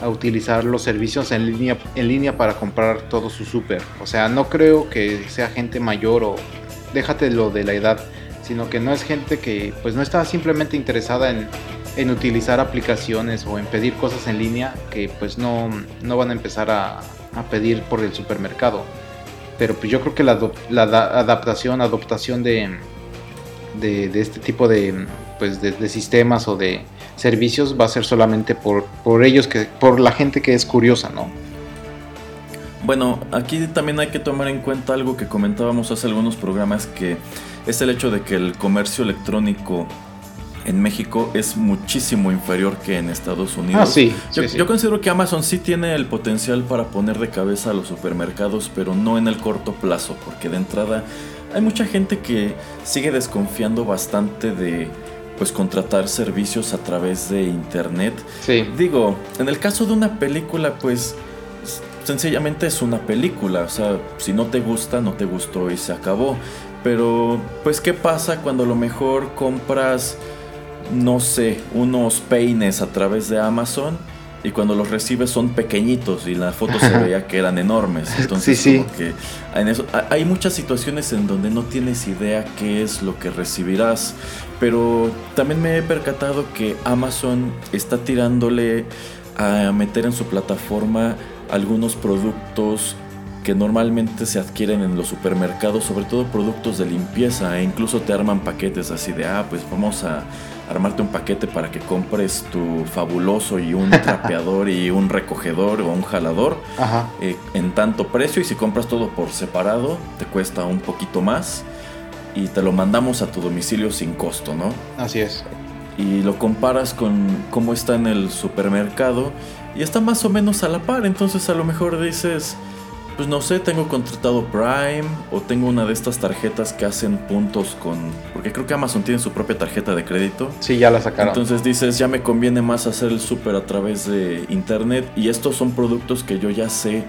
a utilizar los servicios en línea, en línea para comprar todo su súper. O sea, no creo que sea gente mayor o déjate lo de la edad, sino que no es gente que pues no está simplemente interesada en, en utilizar aplicaciones o en pedir cosas en línea que pues no, no van a empezar a, a pedir por el supermercado. Pero pues yo creo que la, la da- adaptación, adoptación de, de, este tipo de, pues de sistemas o de servicios va a ser solamente por, por ellos, que, por la gente que es curiosa, ¿no? Bueno, aquí también hay que tomar en cuenta algo que comentábamos hace algunos programas, que es el hecho de que el comercio electrónico en México es muchísimo inferior que en Estados Unidos. Ah, sí, Yo, sí, sí. yo considero que Amazon sí tiene el potencial para poner de cabeza a los supermercados, pero no en el corto plazo, porque de entrada hay mucha gente que sigue desconfiando bastante de pues contratar servicios a través de internet. Sí, Digo, en el caso de una película, pues sencillamente es una película, o sea, si no te gusta, no te gustó y se acabó. Pero, pues, ¿qué pasa cuando a lo mejor compras, no sé, unos peines a través de Amazon? Y cuando los recibes son pequeñitos y la foto se veía que eran enormes. Entonces, Sí, sí. como que en eso, ha- hay muchas situaciones en donde no tienes idea qué es lo que recibirás. Pero también me he percatado que Amazon está tirándole a meter en su plataforma algunos productos que normalmente se adquieren en los supermercados, sobre todo productos de limpieza, e incluso te arman paquetes así de, ah, pues vamos a armarte un paquete para que compres tu fabuloso y un trapeador y un recogedor o un jalador ajá. eh, en tanto precio y si compras todo por separado te cuesta un poquito más y te lo mandamos a tu domicilio sin costo, ¿no? Así es. Y lo comparas con cómo está en el supermercado y está más o menos a la par, entonces a lo mejor dices, pues no sé, tengo contratado Prime o tengo una de estas tarjetas que hacen puntos con... Porque creo que Amazon tiene su propia tarjeta de crédito. Sí, ya la sacaron. Entonces dices, ya me conviene más hacer el súper a través de internet y estos son productos que yo ya sé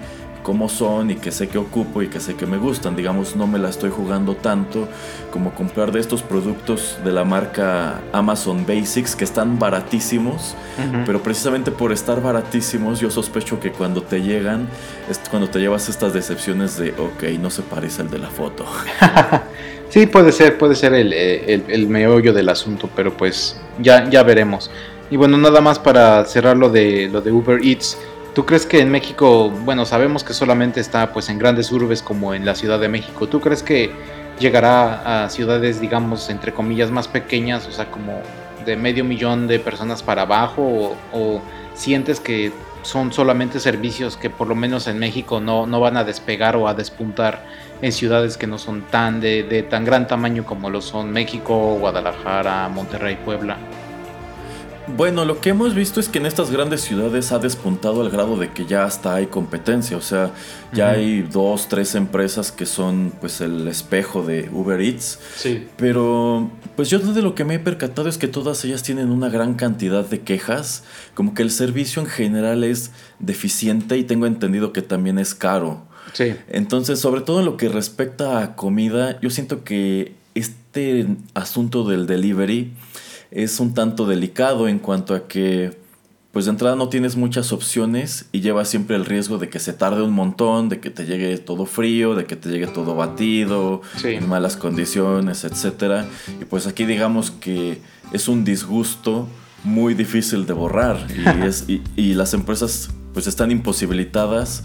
cómo son y que sé que ocupo y que sé que me gustan. Digamos, no me la estoy jugando tanto como comprar de estos productos de la marca Amazon Basics que están baratísimos, Ujú. pero precisamente por estar baratísimos yo sospecho que cuando te llegan es cuando te llevas estas decepciones de, ok, no se parece al de la foto. Sí, puede ser, puede ser el, eh, el, el meollo del asunto, pero pues ya, ya veremos. Y bueno, nada más para cerrar lo de, lo de Uber Eats. ¿Tú crees que en México, bueno, sabemos que solamente está pues en grandes urbes como en la Ciudad de México, ¿tú crees que llegará a ciudades, digamos, entre comillas, más pequeñas, o sea, como de medio millón de personas para abajo, o, sientes que son solamente servicios que por lo menos en México no, no van a despegar o a despuntar en ciudades que no son tan de, de tan gran tamaño como lo son México, Guadalajara, Monterrey, Puebla? Bueno, lo que hemos visto es que en estas grandes ciudades ha despuntado al grado de que ya hasta hay competencia, o sea, ya hay dos, tres empresas que son pues el espejo de Uber Eats, Sí. pero pues yo de lo que me he percatado es que todas ellas tienen una gran cantidad de quejas, como que el servicio en general es deficiente y tengo entendido que también es caro. Sí. Entonces, sobre todo en lo que respecta a comida, yo siento que este asunto del delivery es un tanto delicado en cuanto a que, pues de entrada no tienes muchas opciones y llevas siempre el riesgo de que se tarde un montón, de que te llegue todo frío, de que te llegue todo batido, Sí. en malas condiciones, etcétera. Y pues aquí digamos que es un disgusto muy difícil de borrar y, es, y, y las empresas pues están imposibilitadas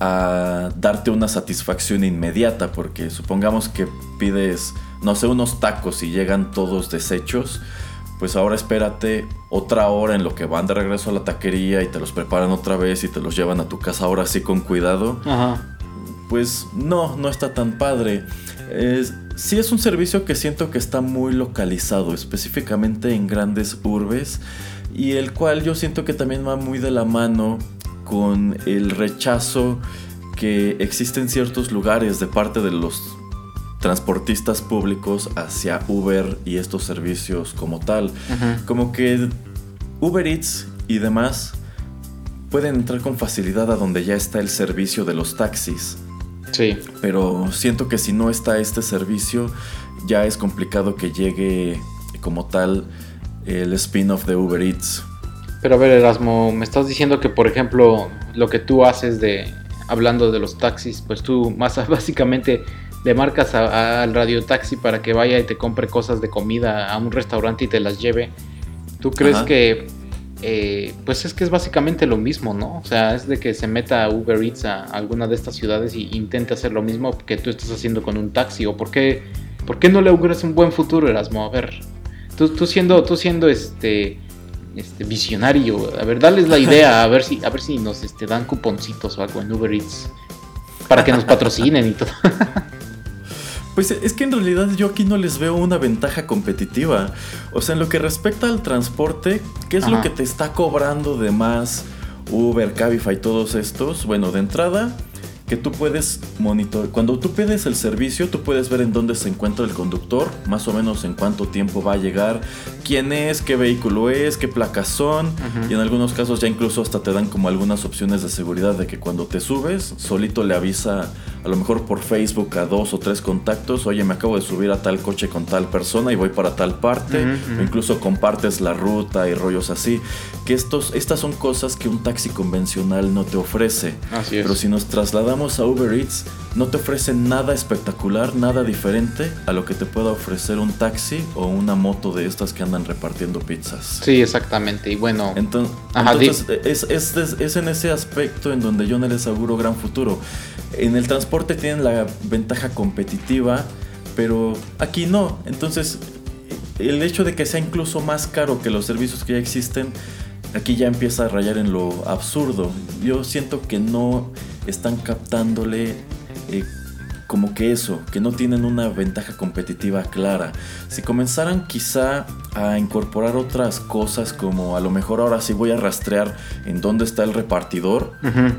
a darte una satisfacción inmediata porque supongamos que pides no sé unos tacos y llegan todos deshechos pues ahora espérate otra hora en lo que van de regreso a la taquería y te los preparan otra vez y te los llevan a tu casa ahora sí con cuidado Ajá. pues no, no está tan padre. Es, sí es un servicio que siento que está muy localizado, específicamente en grandes urbes, y el cual yo siento que también va muy de la mano con el rechazo que existe en ciertos lugares de parte de los transportistas públicos hacia Uber y estos servicios como tal. Como que Uber Eats y demás pueden entrar con facilidad a donde ya está el servicio de los taxis. Sí. Pero siento que si no está este servicio, ya es complicado que llegue como tal el spin-off de Uber Eats. Pero a ver, Erasmo, me estás diciendo que, por ejemplo, lo que tú haces de hablando de los taxis, pues tú más básicamente le marcas a- a- al radiotaxi para que vaya y te compre cosas de comida a un restaurante y te las lleve. ¿Tú crees Ajá. que, eh, pues es que es básicamente lo mismo, ¿no? O sea, es de que se meta Uber Eats a alguna de estas ciudades y intente hacer lo mismo que tú estás haciendo con un taxi. ¿O por qué, por qué no le auguras un buen futuro, Erasmo? A ver, tú, tú siendo, tú siendo este este visionario. A ver, dales la idea, a ver si, a ver si nos este, dan cuponcitos o algo en Uber Eats. Para que nos patrocinen y todo. Pues es que en realidad yo aquí no les veo una ventaja competitiva. O sea, en lo que respecta al transporte, ¿qué es lo que te está cobrando de más Uber, Cabify, todos estos? Bueno, de entrada, que tú puedes monitorear. Cuando tú pides el servicio, tú puedes ver en dónde se encuentra el conductor, más o menos en cuánto tiempo va a llegar, quién es, qué vehículo es, qué placas son. Y en algunos casos ya incluso hasta te dan como algunas opciones de seguridad de que cuando te subes, solito le avisa a lo mejor por Facebook a dos o tres contactos, oye, me acabo de subir a tal coche con tal persona y voy para tal parte, Ujú, o ujú. incluso compartes la ruta y rollos así, que estos, estas son cosas que un taxi convencional no te ofrece. Así es. Pero si nos trasladamos a Uber Eats, no te ofrece nada espectacular, nada diferente a lo que te pueda ofrecer un taxi o una moto de estas que andan repartiendo pizzas. Sí, exactamente. Y bueno, Enton- Ajá, Entonces, es, es- es- es en ese aspecto en donde yo no les auguro gran futuro. En el transporte tienen la ventaja competitiva, pero aquí no. Entonces, el hecho de que sea incluso más caro que los servicios que ya existen, aquí ya empieza a rayar en lo absurdo. Yo siento que no están captándole eh, como que eso, que no tienen una ventaja competitiva clara. Si comenzaran quizá a incorporar otras cosas como a lo mejor ahora sí voy a rastrear en dónde está el repartidor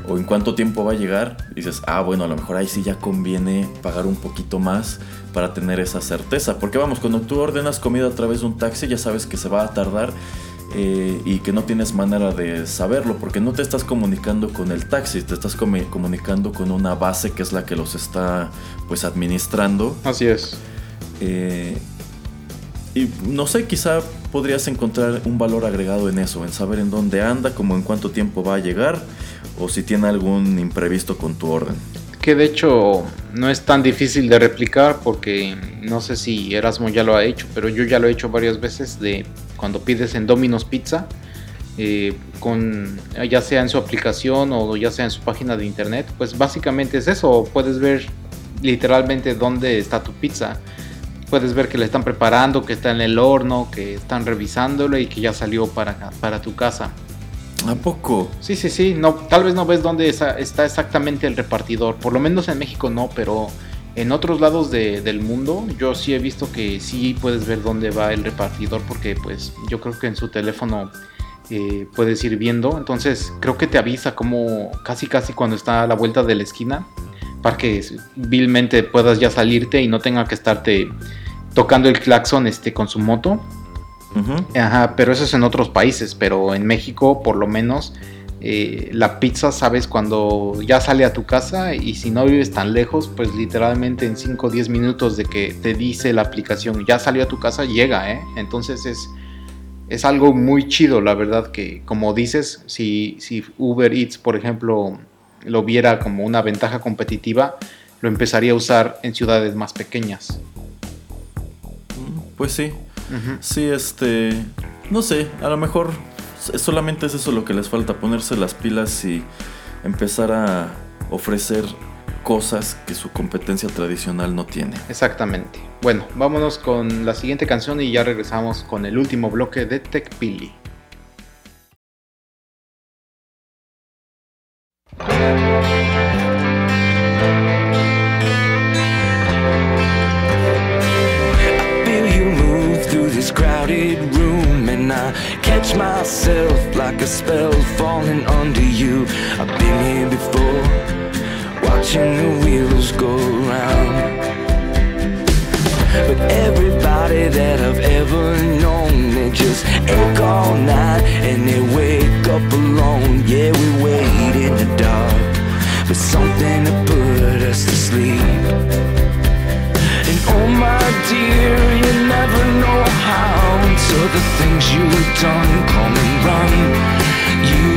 o en cuánto tiempo va a llegar, dices, ah, bueno, a lo mejor ahí sí ya conviene pagar un poquito más para tener esa certeza. Porque vamos, cuando tú ordenas comida a través de un taxi, ya sabes que se va a tardar eh, y que no tienes manera de saberlo, porque no te estás comunicando con el taxi, te estás comu- comunicando con una base que es la que los está pues administrando. así es. Eh, y no sé, quizá podrías encontrar un valor agregado en eso, en saber en dónde anda, como en cuánto tiempo va a llegar, o si tiene algún imprevisto con tu orden. Que de hecho no es tan difícil de replicar porque no sé si Erasmo ya lo ha hecho, pero yo ya lo he hecho varias veces de cuando pides en Domino's Pizza, eh, con ya sea en su aplicación o ya sea en su página de internet, pues básicamente es eso, puedes ver literalmente dónde está tu pizza. Puedes ver que la están preparando, que está en el horno, que están revisándolo y que ya salió para, para tu casa. ¿A poco? Sí, sí, sí. No, tal vez no ves dónde está exactamente el repartidor. Por lo menos en México no, pero En otros lados de- del mundo, yo sí he visto que sí puedes ver dónde va el repartidor, porque pues yo creo que en su teléfono eh, puedes ir viendo. Entonces creo que te avisa como casi casi cuando está a la vuelta de la esquina, para que vilmente puedas ya salirte y no tenga que estarte tocando el claxon este, con su moto. Ajá, pero eso es en otros países, pero en México por lo menos eh, la pizza sabes cuando ya sale a tu casa y si no vives tan lejos, pues literalmente en 5 o 10 minutos de que te dice la aplicación ya salió a tu casa, llega, ¿eh? Entonces es, es algo muy chido, la verdad, que como dices, si, si Uber Eats, por ejemplo, lo viera como una ventaja competitiva, lo empezaría a usar en ciudades más pequeñas. Pues sí. Sí, este. No sé, a lo mejor solamente es eso lo que les falta, ponerse las pilas y empezar a ofrecer cosas que su competencia tradicional no tiene. Exactamente. Bueno, vámonos con la siguiente canción y ya regresamos con el último bloque de TechPili. This crowded room and I catch myself like a spell falling under you. I've been here before watching the wheels go round. But everybody that I've ever known they just ache all night and they wake up alone. Yeah we wait in the dark but something to put us to sleep the things you've done come and run you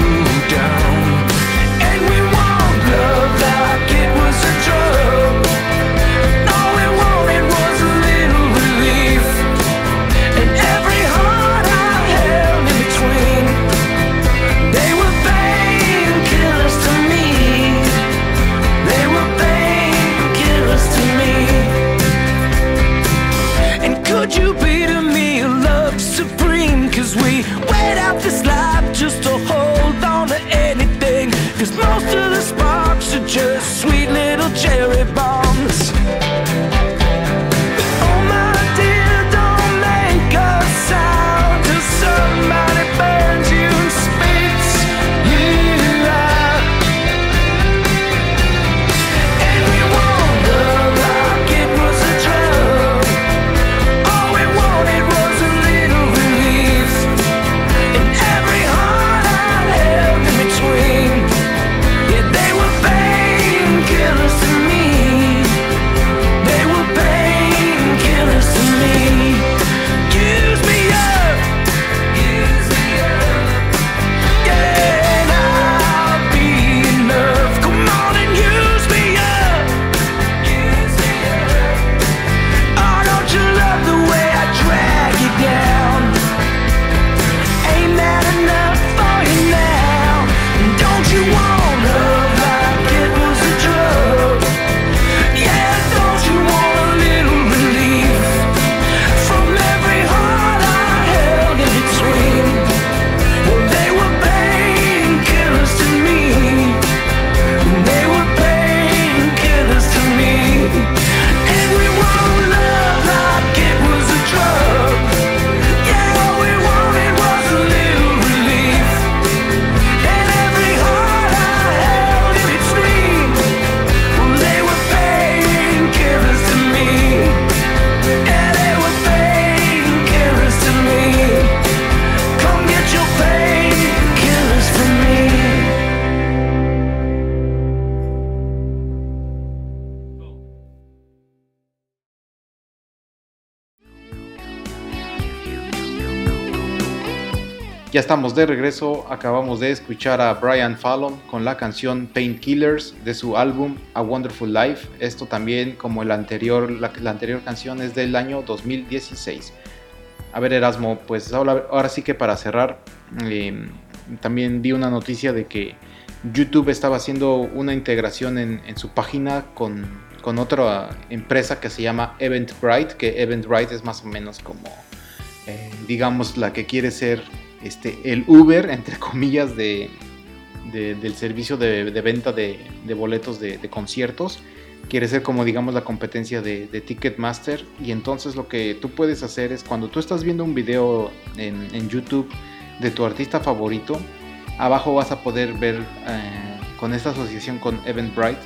Ya estamos de regreso, acabamos de escuchar a Brian Fallon con la canción Painkillers de su álbum A Wonderful Life. Esto también como el anterior, la, anterior canción es del año 2016. A ver Erasmo, pues ahora, sí que para cerrar, eh, también vi una noticia de que YouTube estaba haciendo una integración en, en su página con, con otra empresa que se llama Eventbrite, que Eventbrite es más o menos como, eh, digamos, la que quiere ser este, el Uber, entre comillas, de, de- del servicio de, venta de, boletos de, conciertos. quiere ser como digamos la competencia de, Ticketmaster y entonces lo que tú puedes hacer es cuando tú estás viendo un video en, YouTube de tu artista favorito, abajo vas a poder ver eh, con esta asociación con Eventbrite,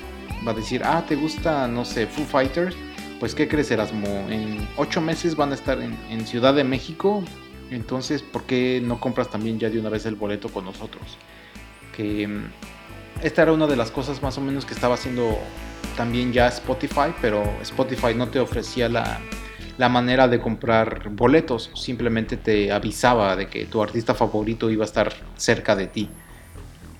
va a decir, ah, te gusta, no sé, Foo Fighters, pues ¿qué crees Erasmo? En ocho meses van a estar en Ciudad de México, entonces ¿por qué no compras también ya de una vez el boleto con nosotros? Que mm, esta era una de las cosas más o menos que estaba haciendo también ya Spotify, pero Spotify no te ofrecía la, la manera de comprar boletos, simplemente te avisaba de que tu artista favorito iba a estar cerca de ti.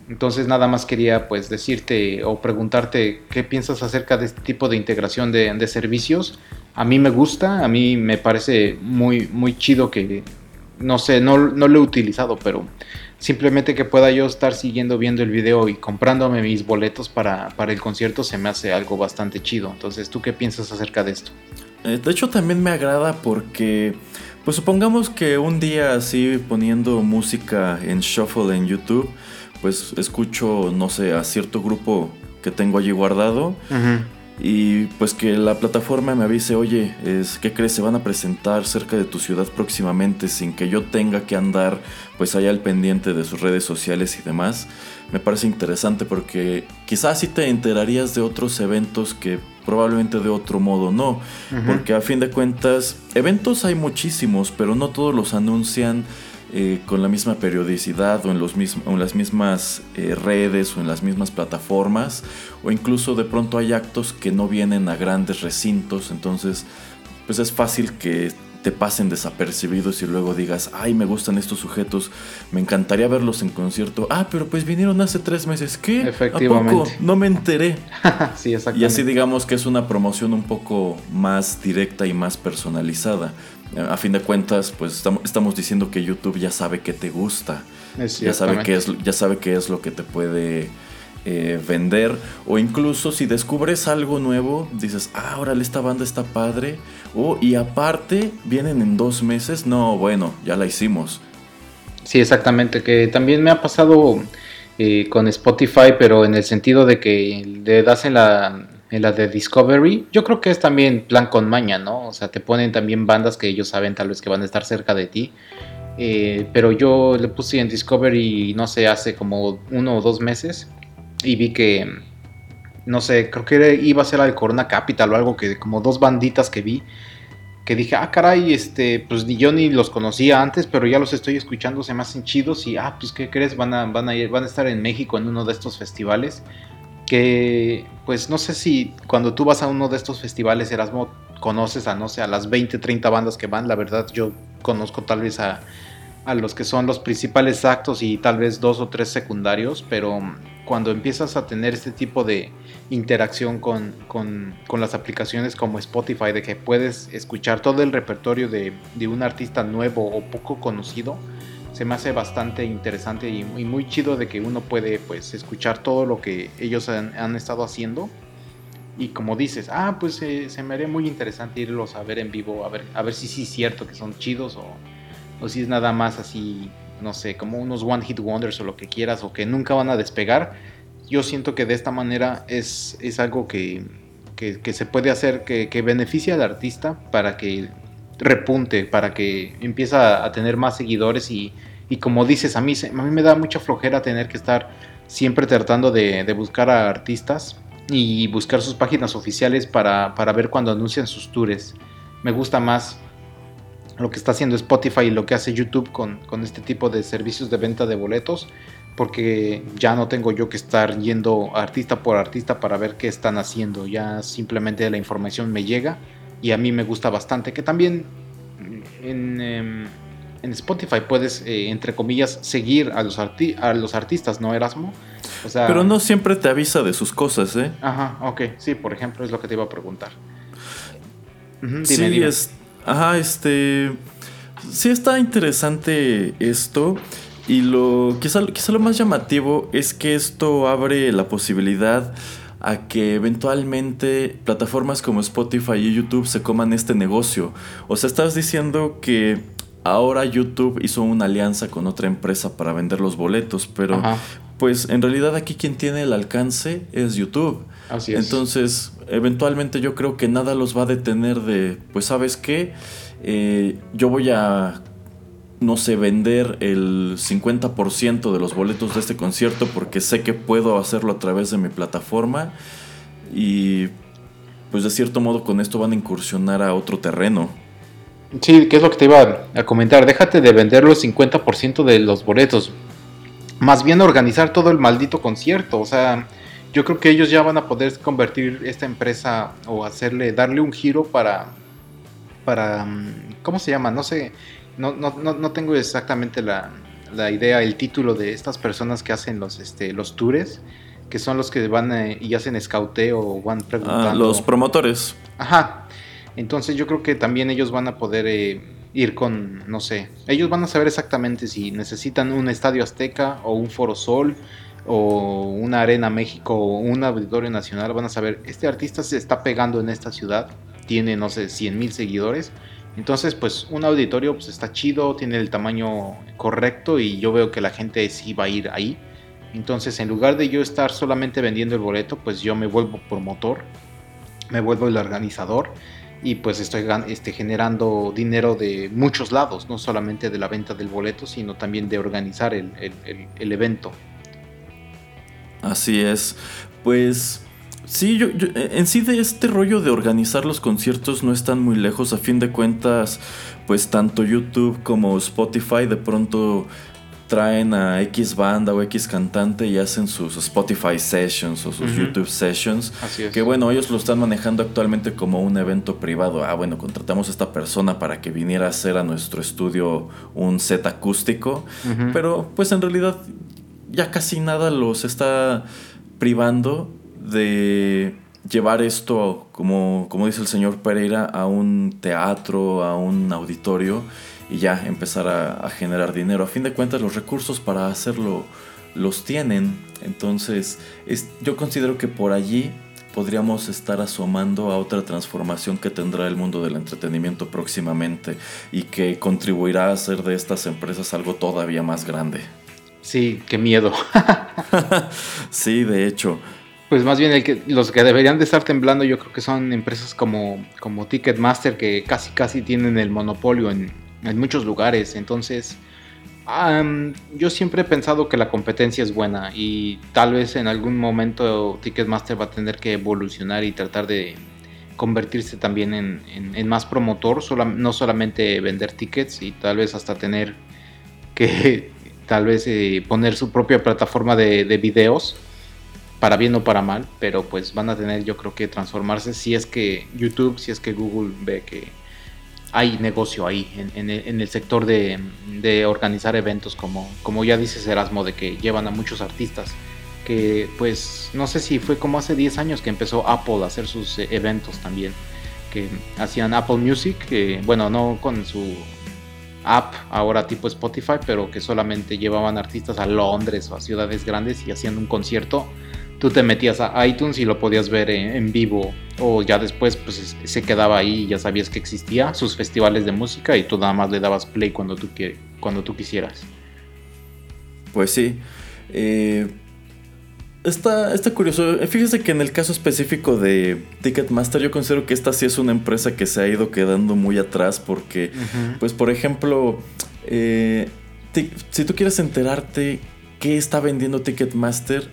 Entonces nada más quería pues decirte o preguntarte qué piensas acerca de este tipo de integración de, de servicios. A mí me gusta, a mí me parece muy, muy chido que, no sé, no, no lo he utilizado, pero simplemente que pueda yo estar siguiendo viendo el video y comprándome mis boletos para, para el concierto se me hace algo bastante chido. Entonces, ¿tú qué piensas acerca de esto? Eh, De hecho también me agrada porque, pues supongamos que un día así poniendo música en shuffle en YouTube, pues escucho, no sé, a cierto grupo que tengo allí guardado y pues que la plataforma me avise, oye, es, ¿qué crees? Se van a presentar cerca de tu ciudad próximamente sin que yo tenga que andar pues allá al pendiente de sus redes sociales y demás. Me parece interesante porque quizás sí te enterarías de otros eventos que probablemente de otro modo no. Porque a fin de cuentas, eventos hay muchísimos, pero no todos los anuncian eh, con la misma periodicidad o en, los mism- o en las mismas eh, redes o en las mismas plataformas. O incluso de pronto hay actos que no vienen a grandes recintos. Entonces, pues es fácil que te pasen desapercibidos y luego digas, ay, me gustan estos sujetos, me encantaría verlos en concierto. Ah, pero pues vinieron hace tres meses. ¿Qué? ¿A poco? Efectivamente. No me enteré. sí, exactamente. Y así digamos que es una promoción un poco más directa y más personalizada. A fin de cuentas, pues estamos, estamos diciendo que YouTube ya sabe que te gusta, ya sabe, qué es, ya sabe qué es lo que te puede eh, vender. O incluso si descubres algo nuevo, dices, ah, órale, esta banda está padre. Oh, y aparte, vienen en dos meses. No, bueno, ya la hicimos. Sí, exactamente, que también me ha pasado eh, con Spotify, pero en el sentido de que le das en la, en la de Discovery, yo creo que es también plan con maña, ¿no? O sea, te ponen también bandas que ellos saben tal vez que van a estar cerca de ti. Eh, pero yo le puse en Discovery, no sé, hace como uno o dos meses y vi que, no sé, creo que iba a ser al Corona Capital o algo que como dos banditas que vi que dije, ah, caray, este, pues ni yo ni los conocía antes, pero ya los estoy escuchando, se me hacen chidos y, ah, pues, ¿qué crees? Van a, van a ir, van a estar en México en uno de estos festivales, que, pues, no sé si cuando tú vas a uno de estos festivales, Erasmo, conoces a, no sé, a las 20, 30 bandas que van, la verdad, yo conozco tal vez a, a los que son los principales actos y tal vez dos o tres secundarios, pero cuando empiezas a tener este tipo de interacción con, con- con las aplicaciones como Spotify, de que puedes escuchar todo el repertorio de, de un artista nuevo o poco conocido, se me hace bastante interesante y, y muy chido de que uno puede pues escuchar todo lo que ellos han, han estado haciendo. Y como dices, ah, pues eh, se me haría muy interesante irlos a ver en vivo, a ver, a ver si sí es cierto que son chidos o, o si es nada más así, no sé, como unos One Hit Wonders o lo que quieras, o que nunca van a despegar. Yo siento que de esta manera es, es algo que, que- que se puede hacer, que, que beneficia al artista para que repunte, para que empiece a, a tener más seguidores y, y como dices, a mí, a mí me da mucha flojera tener que estar siempre tratando de, de buscar a artistas y buscar sus páginas oficiales para, para ver cuando anuncian sus tours. Me gusta más lo que está haciendo Spotify y lo que hace YouTube con, con este tipo de servicios de venta de boletos, porque ya no tengo yo que estar yendo artista por artista para ver qué están haciendo, ya simplemente la información me llega y a mí me gusta bastante, que también en, em, en Spotify puedes, eh, entre comillas, seguir a los, arti- a los artistas, ¿no, Erasmo? O sea, Pero no siempre te avisa de sus cosas, ¿eh? Ajá, ok, sí, por ejemplo, es lo que te iba a preguntar. Dime, sí, dime. es. Ajá, este. Sí está interesante esto. Y lo. Quizá, quizá lo más llamativo es que esto abre la posibilidad a que eventualmente plataformas como Spotify y YouTube se coman este negocio. O sea, estás diciendo que ahora YouTube hizo una alianza con otra empresa para vender los boletos, pero Ajá. pues en realidad aquí quien tiene el alcance es YouTube. Así es. Entonces, eventualmente yo creo que nada los va a detener de, pues sabes qué, Eh, yo voy a, no sé, vender el 50% de los boletos de este concierto porque sé que puedo hacerlo a través de mi plataforma y pues de cierto modo con esto van a incursionar a otro terreno. Sí, ¿qué es lo que te iba a comentar? Déjate de vender los 50% de los boletos. Más bien organizar todo el maldito concierto. O sea, yo creo que ellos ya van a poder convertir esta empresa o hacerle, darle un giro para, para, mm, ¿cómo se llama? No sé, no, no, no, no tengo exactamente la, la idea, el título de estas personas que hacen los, este, los tours, que son los que van eh, y hacen escauteo o van preguntando. Ah, los promotores. Ajá. Entonces yo creo que también ellos van a poder eh, ir con, no sé, ellos van a saber exactamente si necesitan un estadio azteca o un foro sol o una arena México o un auditorio nacional. Van a saber, este artista se está pegando en esta ciudad, tiene, no sé, 100 mil seguidores. Entonces, pues un auditorio pues, está chido, tiene el tamaño correcto y yo veo que la gente sí va a ir ahí. Entonces, en lugar de yo estar solamente vendiendo el boleto, pues yo me vuelvo promotor, me vuelvo el organizador y pues estoy este, generando dinero de muchos lados, no solamente de la venta del boleto, sino también de organizar el, el- evento. Así es. Pues sí, yo, yo- en sí de este rollo de organizar los conciertos no están muy lejos. A fin de cuentas, pues tanto YouTube como Spotify de pronto traen a X banda o X cantante y hacen sus Spotify sessions o sus. YouTube sessions. Así es. Que bueno, ellos lo están manejando actualmente como un evento privado. Ah, bueno, contratamos a esta persona para que viniera a hacer a nuestro estudio un set acústico. Pero pues en realidad ya casi nada los está privando de llevar esto, como, como dice el señor Pereira, a un teatro, a un auditorio y ya empezar a, a generar dinero. A fin de cuentas los recursos para hacerlo los tienen. Entonces es, yo considero que por allí podríamos estar asomando a otra transformación que tendrá el mundo del entretenimiento próximamente y que contribuirá a hacer de estas empresas algo todavía más grande. Sí, qué miedo. Sí, de hecho. Pues más bien el que, los que deberían de estar temblando yo creo que son empresas como, como Ticketmaster que casi casi tienen el monopolio en, en muchos lugares. Entonces, yo siempre he pensado que la competencia es buena y tal vez en algún momento Ticketmaster va a tener que evolucionar y tratar de convertirse también en, en- más promotor, no solamente vender tickets y tal vez hasta tener que tal vez eh, poner su propia plataforma de, de videos para bien o para mal, pero pues van a tener yo creo que transformarse si es que YouTube, si es que Google ve que hay negocio ahí en, en el, en el sector de, organizar eventos como, como ya dices Erasmo, de que llevan a muchos artistas, que pues no sé si fue como hace 10 años que empezó Apple a hacer sus eh, eventos también, que hacían Apple Music, bueno, no con su app ahora tipo Spotify, pero que solamente llevaban artistas a Londres o a ciudades grandes y hacían un concierto tú te metías a iTunes y lo podías ver en, en vivo o ya después pues es- se quedaba ahí y ya sabías que existía sus festivales de música y tú nada más le dabas play cuando tú, qui- cuando tú quisieras. Pues sí. Eh, está, está curioso. Fíjese que en el caso específico de Ticketmaster, yo considero que esta sí es una empresa que se ha ido quedando muy atrás porque, pues por ejemplo, eh, si tú quieres enterarte qué está vendiendo Ticketmaster,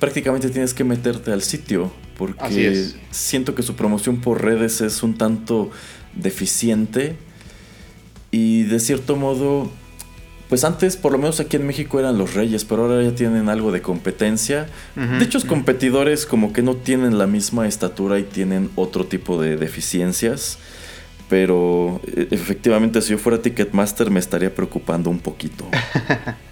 prácticamente tienes que meterte al sitio porque siento que su promoción por redes es un tanto deficiente y de cierto modo pues antes, por lo menos aquí en México eran los reyes, pero ahora ya tienen algo de competencia. Ujú, De hecho, competidores como que no tienen la misma estatura y tienen otro tipo de deficiencias. Pero eh, efectivamente, si yo fuera Ticketmaster, me estaría preocupando un poquito.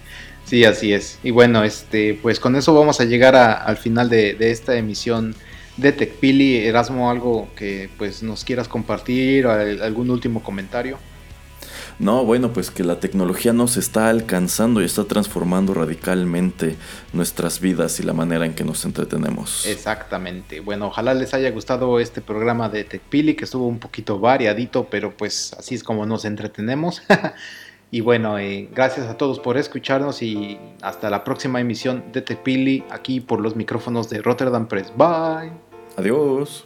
Sí, así es. Y bueno, este, pues con eso vamos a llegar a- al final de, de esta emisión de TechPili. Erasmo, algo que pues nos quieras compartir, algún último comentario. No, bueno, pues que la tecnología nos está alcanzando y está transformando radicalmente nuestras vidas y la manera en que nos entretenemos. Exactamente. Bueno, ojalá les haya gustado este programa de TechPili, que estuvo un poquito variadito, pero pues así es como nos entretenemos. Y bueno, eh, gracias a todos por escucharnos y hasta la próxima emisión de Tepili aquí por los micrófonos de Rotterdam Press. Bye. Adiós.